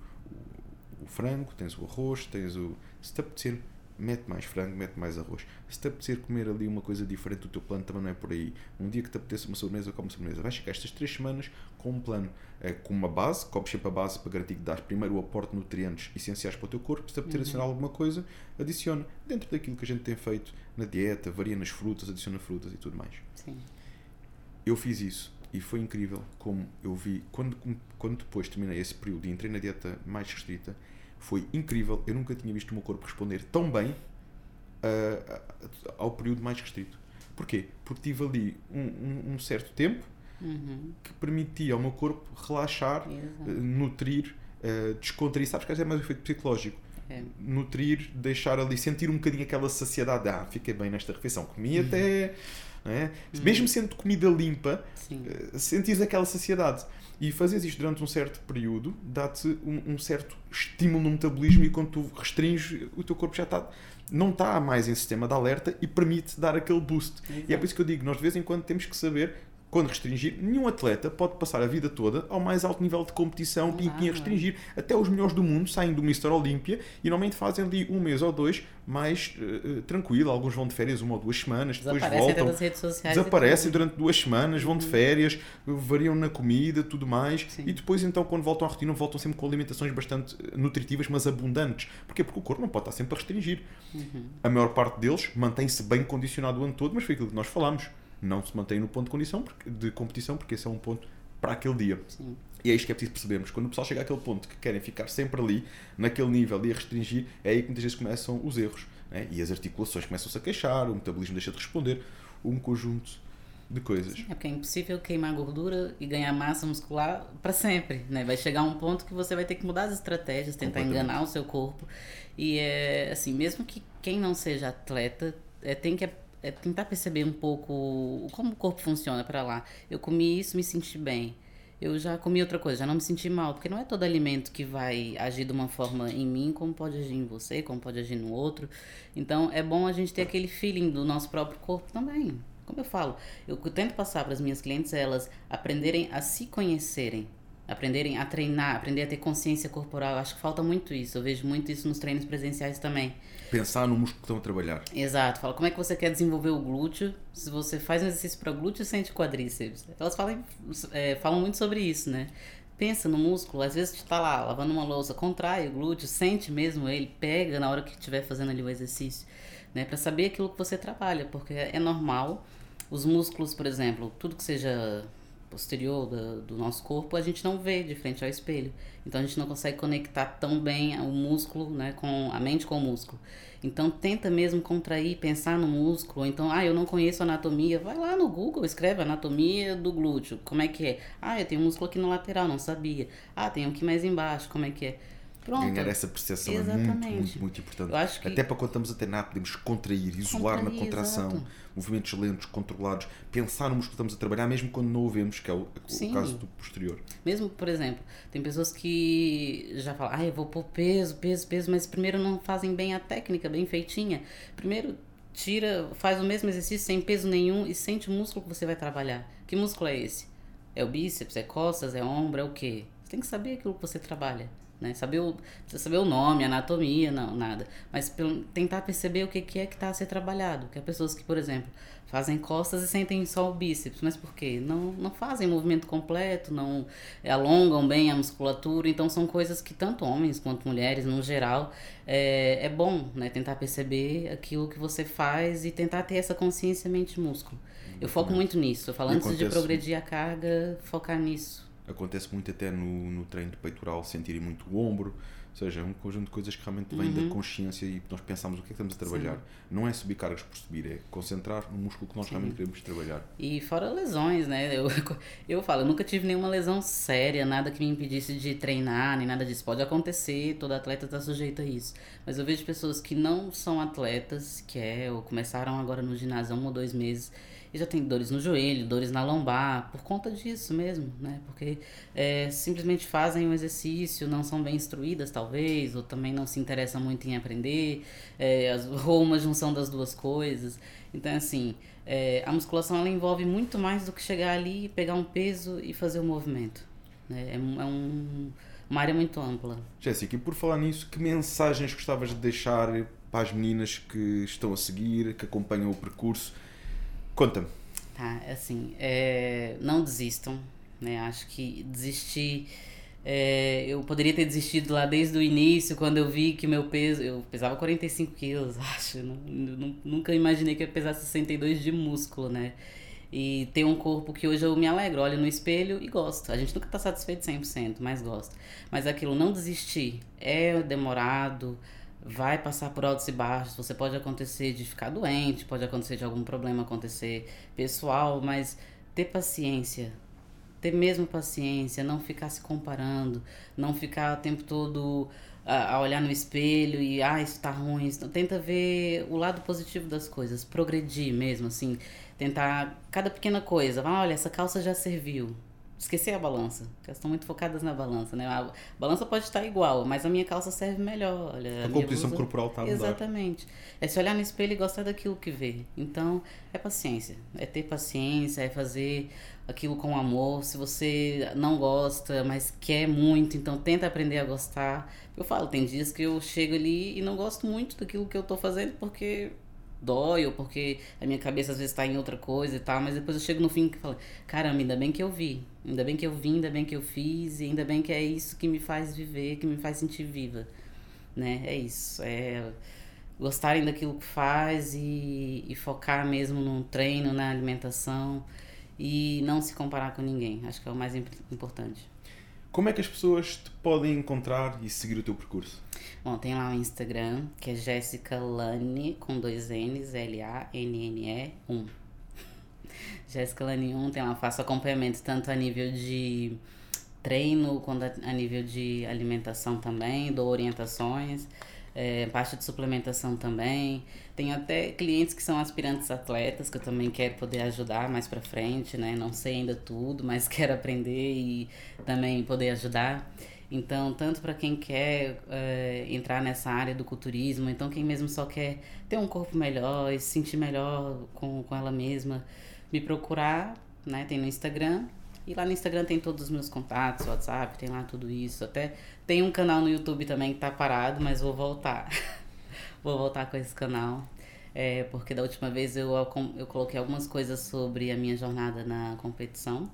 o frango, tens o arroz, tens o. Se te apetecer, mete mais frango, mete mais arroz. Se te apetecer comer ali uma coisa diferente do teu plano, também não é por aí. Um dia que te apeteça uma sobremesa, come sobremesa. Vais chegar estas três semanas com um plano, eh, com uma base, comes sempre a base para garantir que dás primeiro o aporte de nutrientes essenciais para o teu corpo. Se te apetecer uhum. adicionar alguma coisa, adiciona. Dentro daquilo que a gente tem feito na dieta, varia nas frutas, adiciona frutas e tudo mais. Sim. Eu fiz isso e foi incrível como eu vi, quando, quando depois terminei esse período e entrei na dieta mais restrita, foi incrível. Eu nunca tinha visto o meu corpo responder tão bem uh, ao período mais restrito. Porquê? Porque tive ali um, um, um certo tempo uhum. que permitia ao meu corpo relaxar, uh, nutrir, uh, descontrair. Sabes que é mais um efeito psicológico. É. Nutrir, deixar ali, sentir um bocadinho aquela saciedade. Ah, fiquei bem nesta refeição. Comi uhum. até. É? Uhum. Mesmo sendo comida limpa, uh, sentias aquela saciedade. E fazes isto durante um certo período dá-te um, um, certo estímulo no metabolismo e quando tu restringes, o teu corpo já está não está mais em sistema de alerta e permite dar aquele boost. Exato. E é por isso que eu digo, nós de vez em quando temos que saber quando restringir, nenhum atleta pode passar a vida toda ao mais alto nível de competição e a restringir. Até os melhores do mundo saem do Mr. Olímpia e normalmente fazem ali um mês ou dois mais uh, tranquilo. Alguns vão de férias uma ou duas semanas, depois voltam. Das redes sociais desaparecem durante duas semanas, vão de uhum. férias, variam na comida, tudo mais. Sim. E depois, então, quando voltam à rotina, voltam sempre com alimentações bastante nutritivas, mas abundantes. Porquê? Porque o corpo não pode estar sempre a restringir. Uhum. A maior parte deles mantém-se bem condicionado o ano todo, mas foi aquilo que nós falámos não se mantém no ponto de, condição, de competição, porque esse é um ponto para aquele dia. Sim. E é isto que é preciso percebermos. Quando o pessoal chega àquele ponto que querem ficar sempre ali, naquele nível e a restringir, é aí que muitas vezes começam os erros. Né? E as articulações começam-se a queixar, o metabolismo deixa de responder, um conjunto de coisas. Sim, é porque é impossível queimar gordura e ganhar massa muscular para sempre. Né? Vai chegar um ponto que você vai ter que mudar as estratégias, tentar enganar o seu corpo. E é assim, mesmo que quem não seja atleta, é, tem que é tentar perceber um pouco como o corpo funciona para lá. Eu comi isso, me senti bem. Eu já comi outra coisa, já não me senti mal, porque não é todo alimento que vai agir de uma forma em mim, como pode agir em você, como pode agir no outro. Então é bom a gente ter aquele feeling do nosso próprio corpo também. Como eu falo, eu tento passar para as minhas clientes elas aprenderem a se conhecerem, aprenderem a treinar, aprender a ter consciência corporal. Acho que falta muito isso. Eu vejo muito isso nos treinos presenciais também. Pensar no músculo que estão a trabalhar. Exato. Fala, como é que você quer desenvolver o glúteo? Se você faz um exercício para glúteo, sente quadríceps. Elas falam, é, falam muito sobre isso, né? pensa no músculo, às vezes tu tá lá lavando uma louça, contrai o glúteo, sente mesmo ele, pega na hora que estiver fazendo ali o exercício, né? Para saber aquilo que você trabalha, porque é normal os músculos, por exemplo, tudo que seja posterior do, do, nosso corpo, a gente não vê de frente ao espelho. Então a gente não consegue conectar tão bem o músculo, né, com a mente com o músculo. Então tenta mesmo contrair, pensar no músculo. Então, ah, eu não conheço anatomia, vai lá no Google, escreve anatomia do glúteo. Como é que é? Ah, eu tenho um músculo aqui no lateral, não sabia. Ah, tem um aqui mais embaixo, como é que é? Pronto. Ganhar essa percepção Exatamente. é muito, muito, muito importante. Até para quando estamos a treinar, podemos contrair, isolar contrair, na contração, exato. Movimentos lentos, controlados, pensar no músculo que estamos a trabalhar, mesmo quando não o vemos, que é o, o caso do posterior. Mesmo, por exemplo, tem pessoas que já falam, ah, eu vou pôr peso, peso, peso, mas primeiro não fazem bem a técnica, bem feitinha. Primeiro tira, faz o mesmo exercício sem peso nenhum e sente o músculo que você vai trabalhar. Que músculo é esse? É o bíceps, é costas, é ombro, é o quê? Você tem que saber aquilo que você trabalha né? Saber o, saber o nome, anatomia, não, nada. Mas tentar perceber o que, que é que está a ser trabalhado. Que há pessoas que, por exemplo, fazem costas e sentem só o bíceps. Mas por quê? Não, não fazem movimento completo, não alongam bem a musculatura. Então são coisas que tanto homens quanto mulheres, no geral, é, é bom né? tentar perceber aquilo que você faz e tentar ter essa consciência mente-músculo. Eu foco muito nisso. Eu falo antes de progredir a carga, focar nisso acontece muito até no, no treino de peitoral, sentirem muito o ombro, ou seja, é um conjunto de coisas que realmente vem uhum. da consciência e nós pensamos o que é que estamos a trabalhar. Sim. Não é subir cargas por subir, é concentrar no músculo que nós Sim. realmente queremos trabalhar. E fora lesões, né? Eu, <laughs> eu falo, eu nunca tive nenhuma lesão séria, nada que me impedisse de treinar, nem nada disso. Pode acontecer, todo atleta está sujeito a isso. Mas eu vejo pessoas que não são atletas, que é, ou começaram agora no ginásio há um ou dois meses, e já tem dores no joelho, dores na lombar, por conta disso mesmo, né? Porque é, simplesmente fazem o exercício, não são bem instruídas, talvez, ou também não se interessam muito em aprender, é, <laughs> ou uma junção das duas coisas. Então, assim, é, a musculação ela envolve muito mais do que chegar ali, pegar um peso e fazer o movimento. Né? É, é um, uma área muito ampla. Jéssica, e por falar nisso, que mensagens gostavas de deixar para as meninas que estão a seguir, que acompanham o percurso? Conta-me. Tá, assim, é, não desistam, né? Acho que desistir. É, eu poderia ter desistido lá desde o início, quando eu vi que meu peso. Eu pesava 45 quilos, <laughs> acho. Não, nunca imaginei que eu pesasse 62 de músculo, né? E ter um corpo que hoje eu me alegro, olho no espelho e gosto. A gente nunca tá satisfeito 100%, mas gosto. Mas aquilo, não desistir, é demorado vai passar por altos e baixos. Você pode acontecer de ficar doente, pode acontecer de algum problema acontecer pessoal, mas ter paciência. Ter mesmo paciência, não ficar se comparando, não ficar o tempo todo a, olhar no espelho e ah, isso tá ruim. Isso... Tenta ver o lado positivo das coisas, progredir mesmo, assim, tentar cada pequena coisa. Ah, olha, essa calça já serviu esquecer a balança. Elas estão muito focadas na balança, né? A balança pode estar igual, mas a minha calça serve melhor. Olha, a, a composição blusa... corporal está Exatamente. É se olhar no espelho e gostar daquilo que vê. Então, é paciência. É ter paciência, é fazer aquilo com amor. Se você não gosta, mas quer muito, então tenta aprender a gostar. Eu falo, tem dias que eu chego ali e não gosto muito daquilo que eu estou fazendo porque dói ou porque a minha cabeça às vezes está em outra coisa e tal, mas depois eu chego no fim e falo, caramba, ainda bem que eu vi, ainda bem que eu vi, ainda bem que eu fiz, e ainda bem que é isso que me faz viver, que me faz sentir viva, né? É isso, é gostarem daquilo que faz e, e focar mesmo no treino, na alimentação e não se comparar com ninguém, acho que é o mais importante. Como é que as pessoas te podem encontrar e seguir o teu percurso? Bom, tem lá o Instagram, que é Jéssica Lane, com dois N's, L-A-N-N-E <laughs> 1. Jéssica Lane 1, tem lá, faço acompanhamento tanto a nível de treino, quanto a nível de alimentação também, dou orientações é, parte de suplementação também. Tenho até clientes que são aspirantes atletas, que eu também quero poder ajudar mais para frente, né? Não sei ainda tudo, mas <laughs> quero aprender e também poder ajudar. Então, tanto para quem quer é, entrar nessa área do culturismo, então quem mesmo só quer ter um corpo melhor e se sentir melhor com, com ela mesma, me procurar, né? Tem no Instagram, e lá no Instagram tem todos os meus contatos, WhatsApp, tem lá tudo isso. Até tem um canal no YouTube também que tá parado, mas vou voltar. <laughs> vou voltar com esse canal. É, porque da última vez eu, eu coloquei algumas coisas sobre a minha jornada na competição.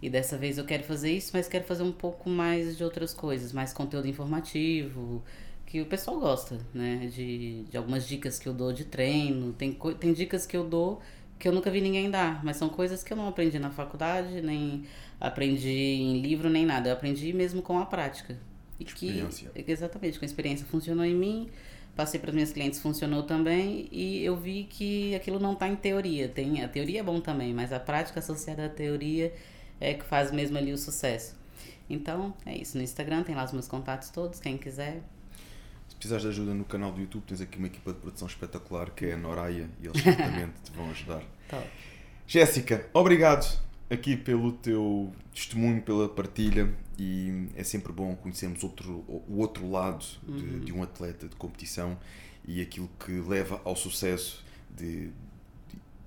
E dessa vez eu quero fazer isso, mas quero fazer um pouco mais de outras coisas, mais conteúdo informativo, que o pessoal gosta, né? De, de algumas dicas que eu dou de treino. Tem, tem dicas que eu dou que eu nunca vi ninguém dar, mas são coisas que eu não aprendi na faculdade, nem aprendi em livro, nem nada. Eu aprendi mesmo com a prática. E que, exatamente, com a experiência funcionou em mim, passei para os meus clientes, funcionou também, e eu vi que aquilo não está em teoria. Tem, a teoria é bom também, mas a prática associada à teoria é que faz mesmo ali o sucesso. Então, é isso. No Instagram tem lá os meus contatos todos, quem quiser. Se precisares de ajuda no canal do YouTube, tens aqui uma equipa de produção espetacular que é a Noraia e eles certamente te vão ajudar. <laughs> Top. Jéssica, obrigado aqui pelo teu testemunho, pela partilha e é sempre bom conhecermos outro, o outro lado de, uhum. de um atleta de competição e aquilo que leva ao sucesso de,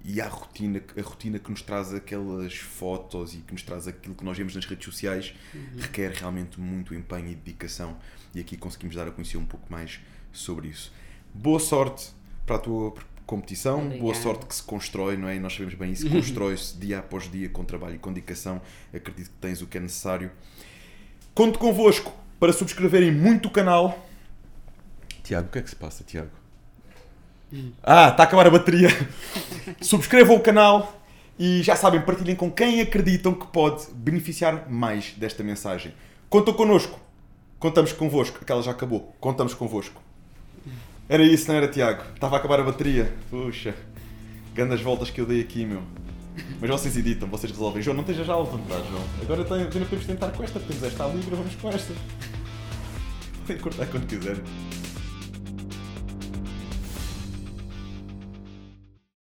e à rotina, a rotina que nos traz aquelas fotos e que nos traz aquilo que nós vemos nas redes sociais uhum. requer realmente muito empenho e dedicação e aqui conseguimos dar a conhecer um pouco mais sobre isso. Boa sorte para a tua competição, Obrigada. boa sorte que se constrói, não é? E nós sabemos bem isso, <laughs> constrói-se dia após dia com trabalho e com dedicação. Acredito que tens o que é necessário. Conto convosco para subscreverem muito o canal. Tiago, o que é que se passa, Tiago? Ah, está a acabar a bateria. <laughs> Subscrevam o canal e já sabem, partilhem com quem acreditam que pode beneficiar mais desta mensagem. Contam connosco. Contamos convosco. Aquela já acabou. Contamos convosco. Era isso, não era, Tiago? Estava a acabar a bateria. Puxa. Grandes voltas que eu dei aqui, meu. Mas vocês editam, vocês resolvem. João, não esteja já a levantar, João. Agora ainda podemos tentar com esta. Temos esta ali, vamos com esta. Podem cortar quando quiserem.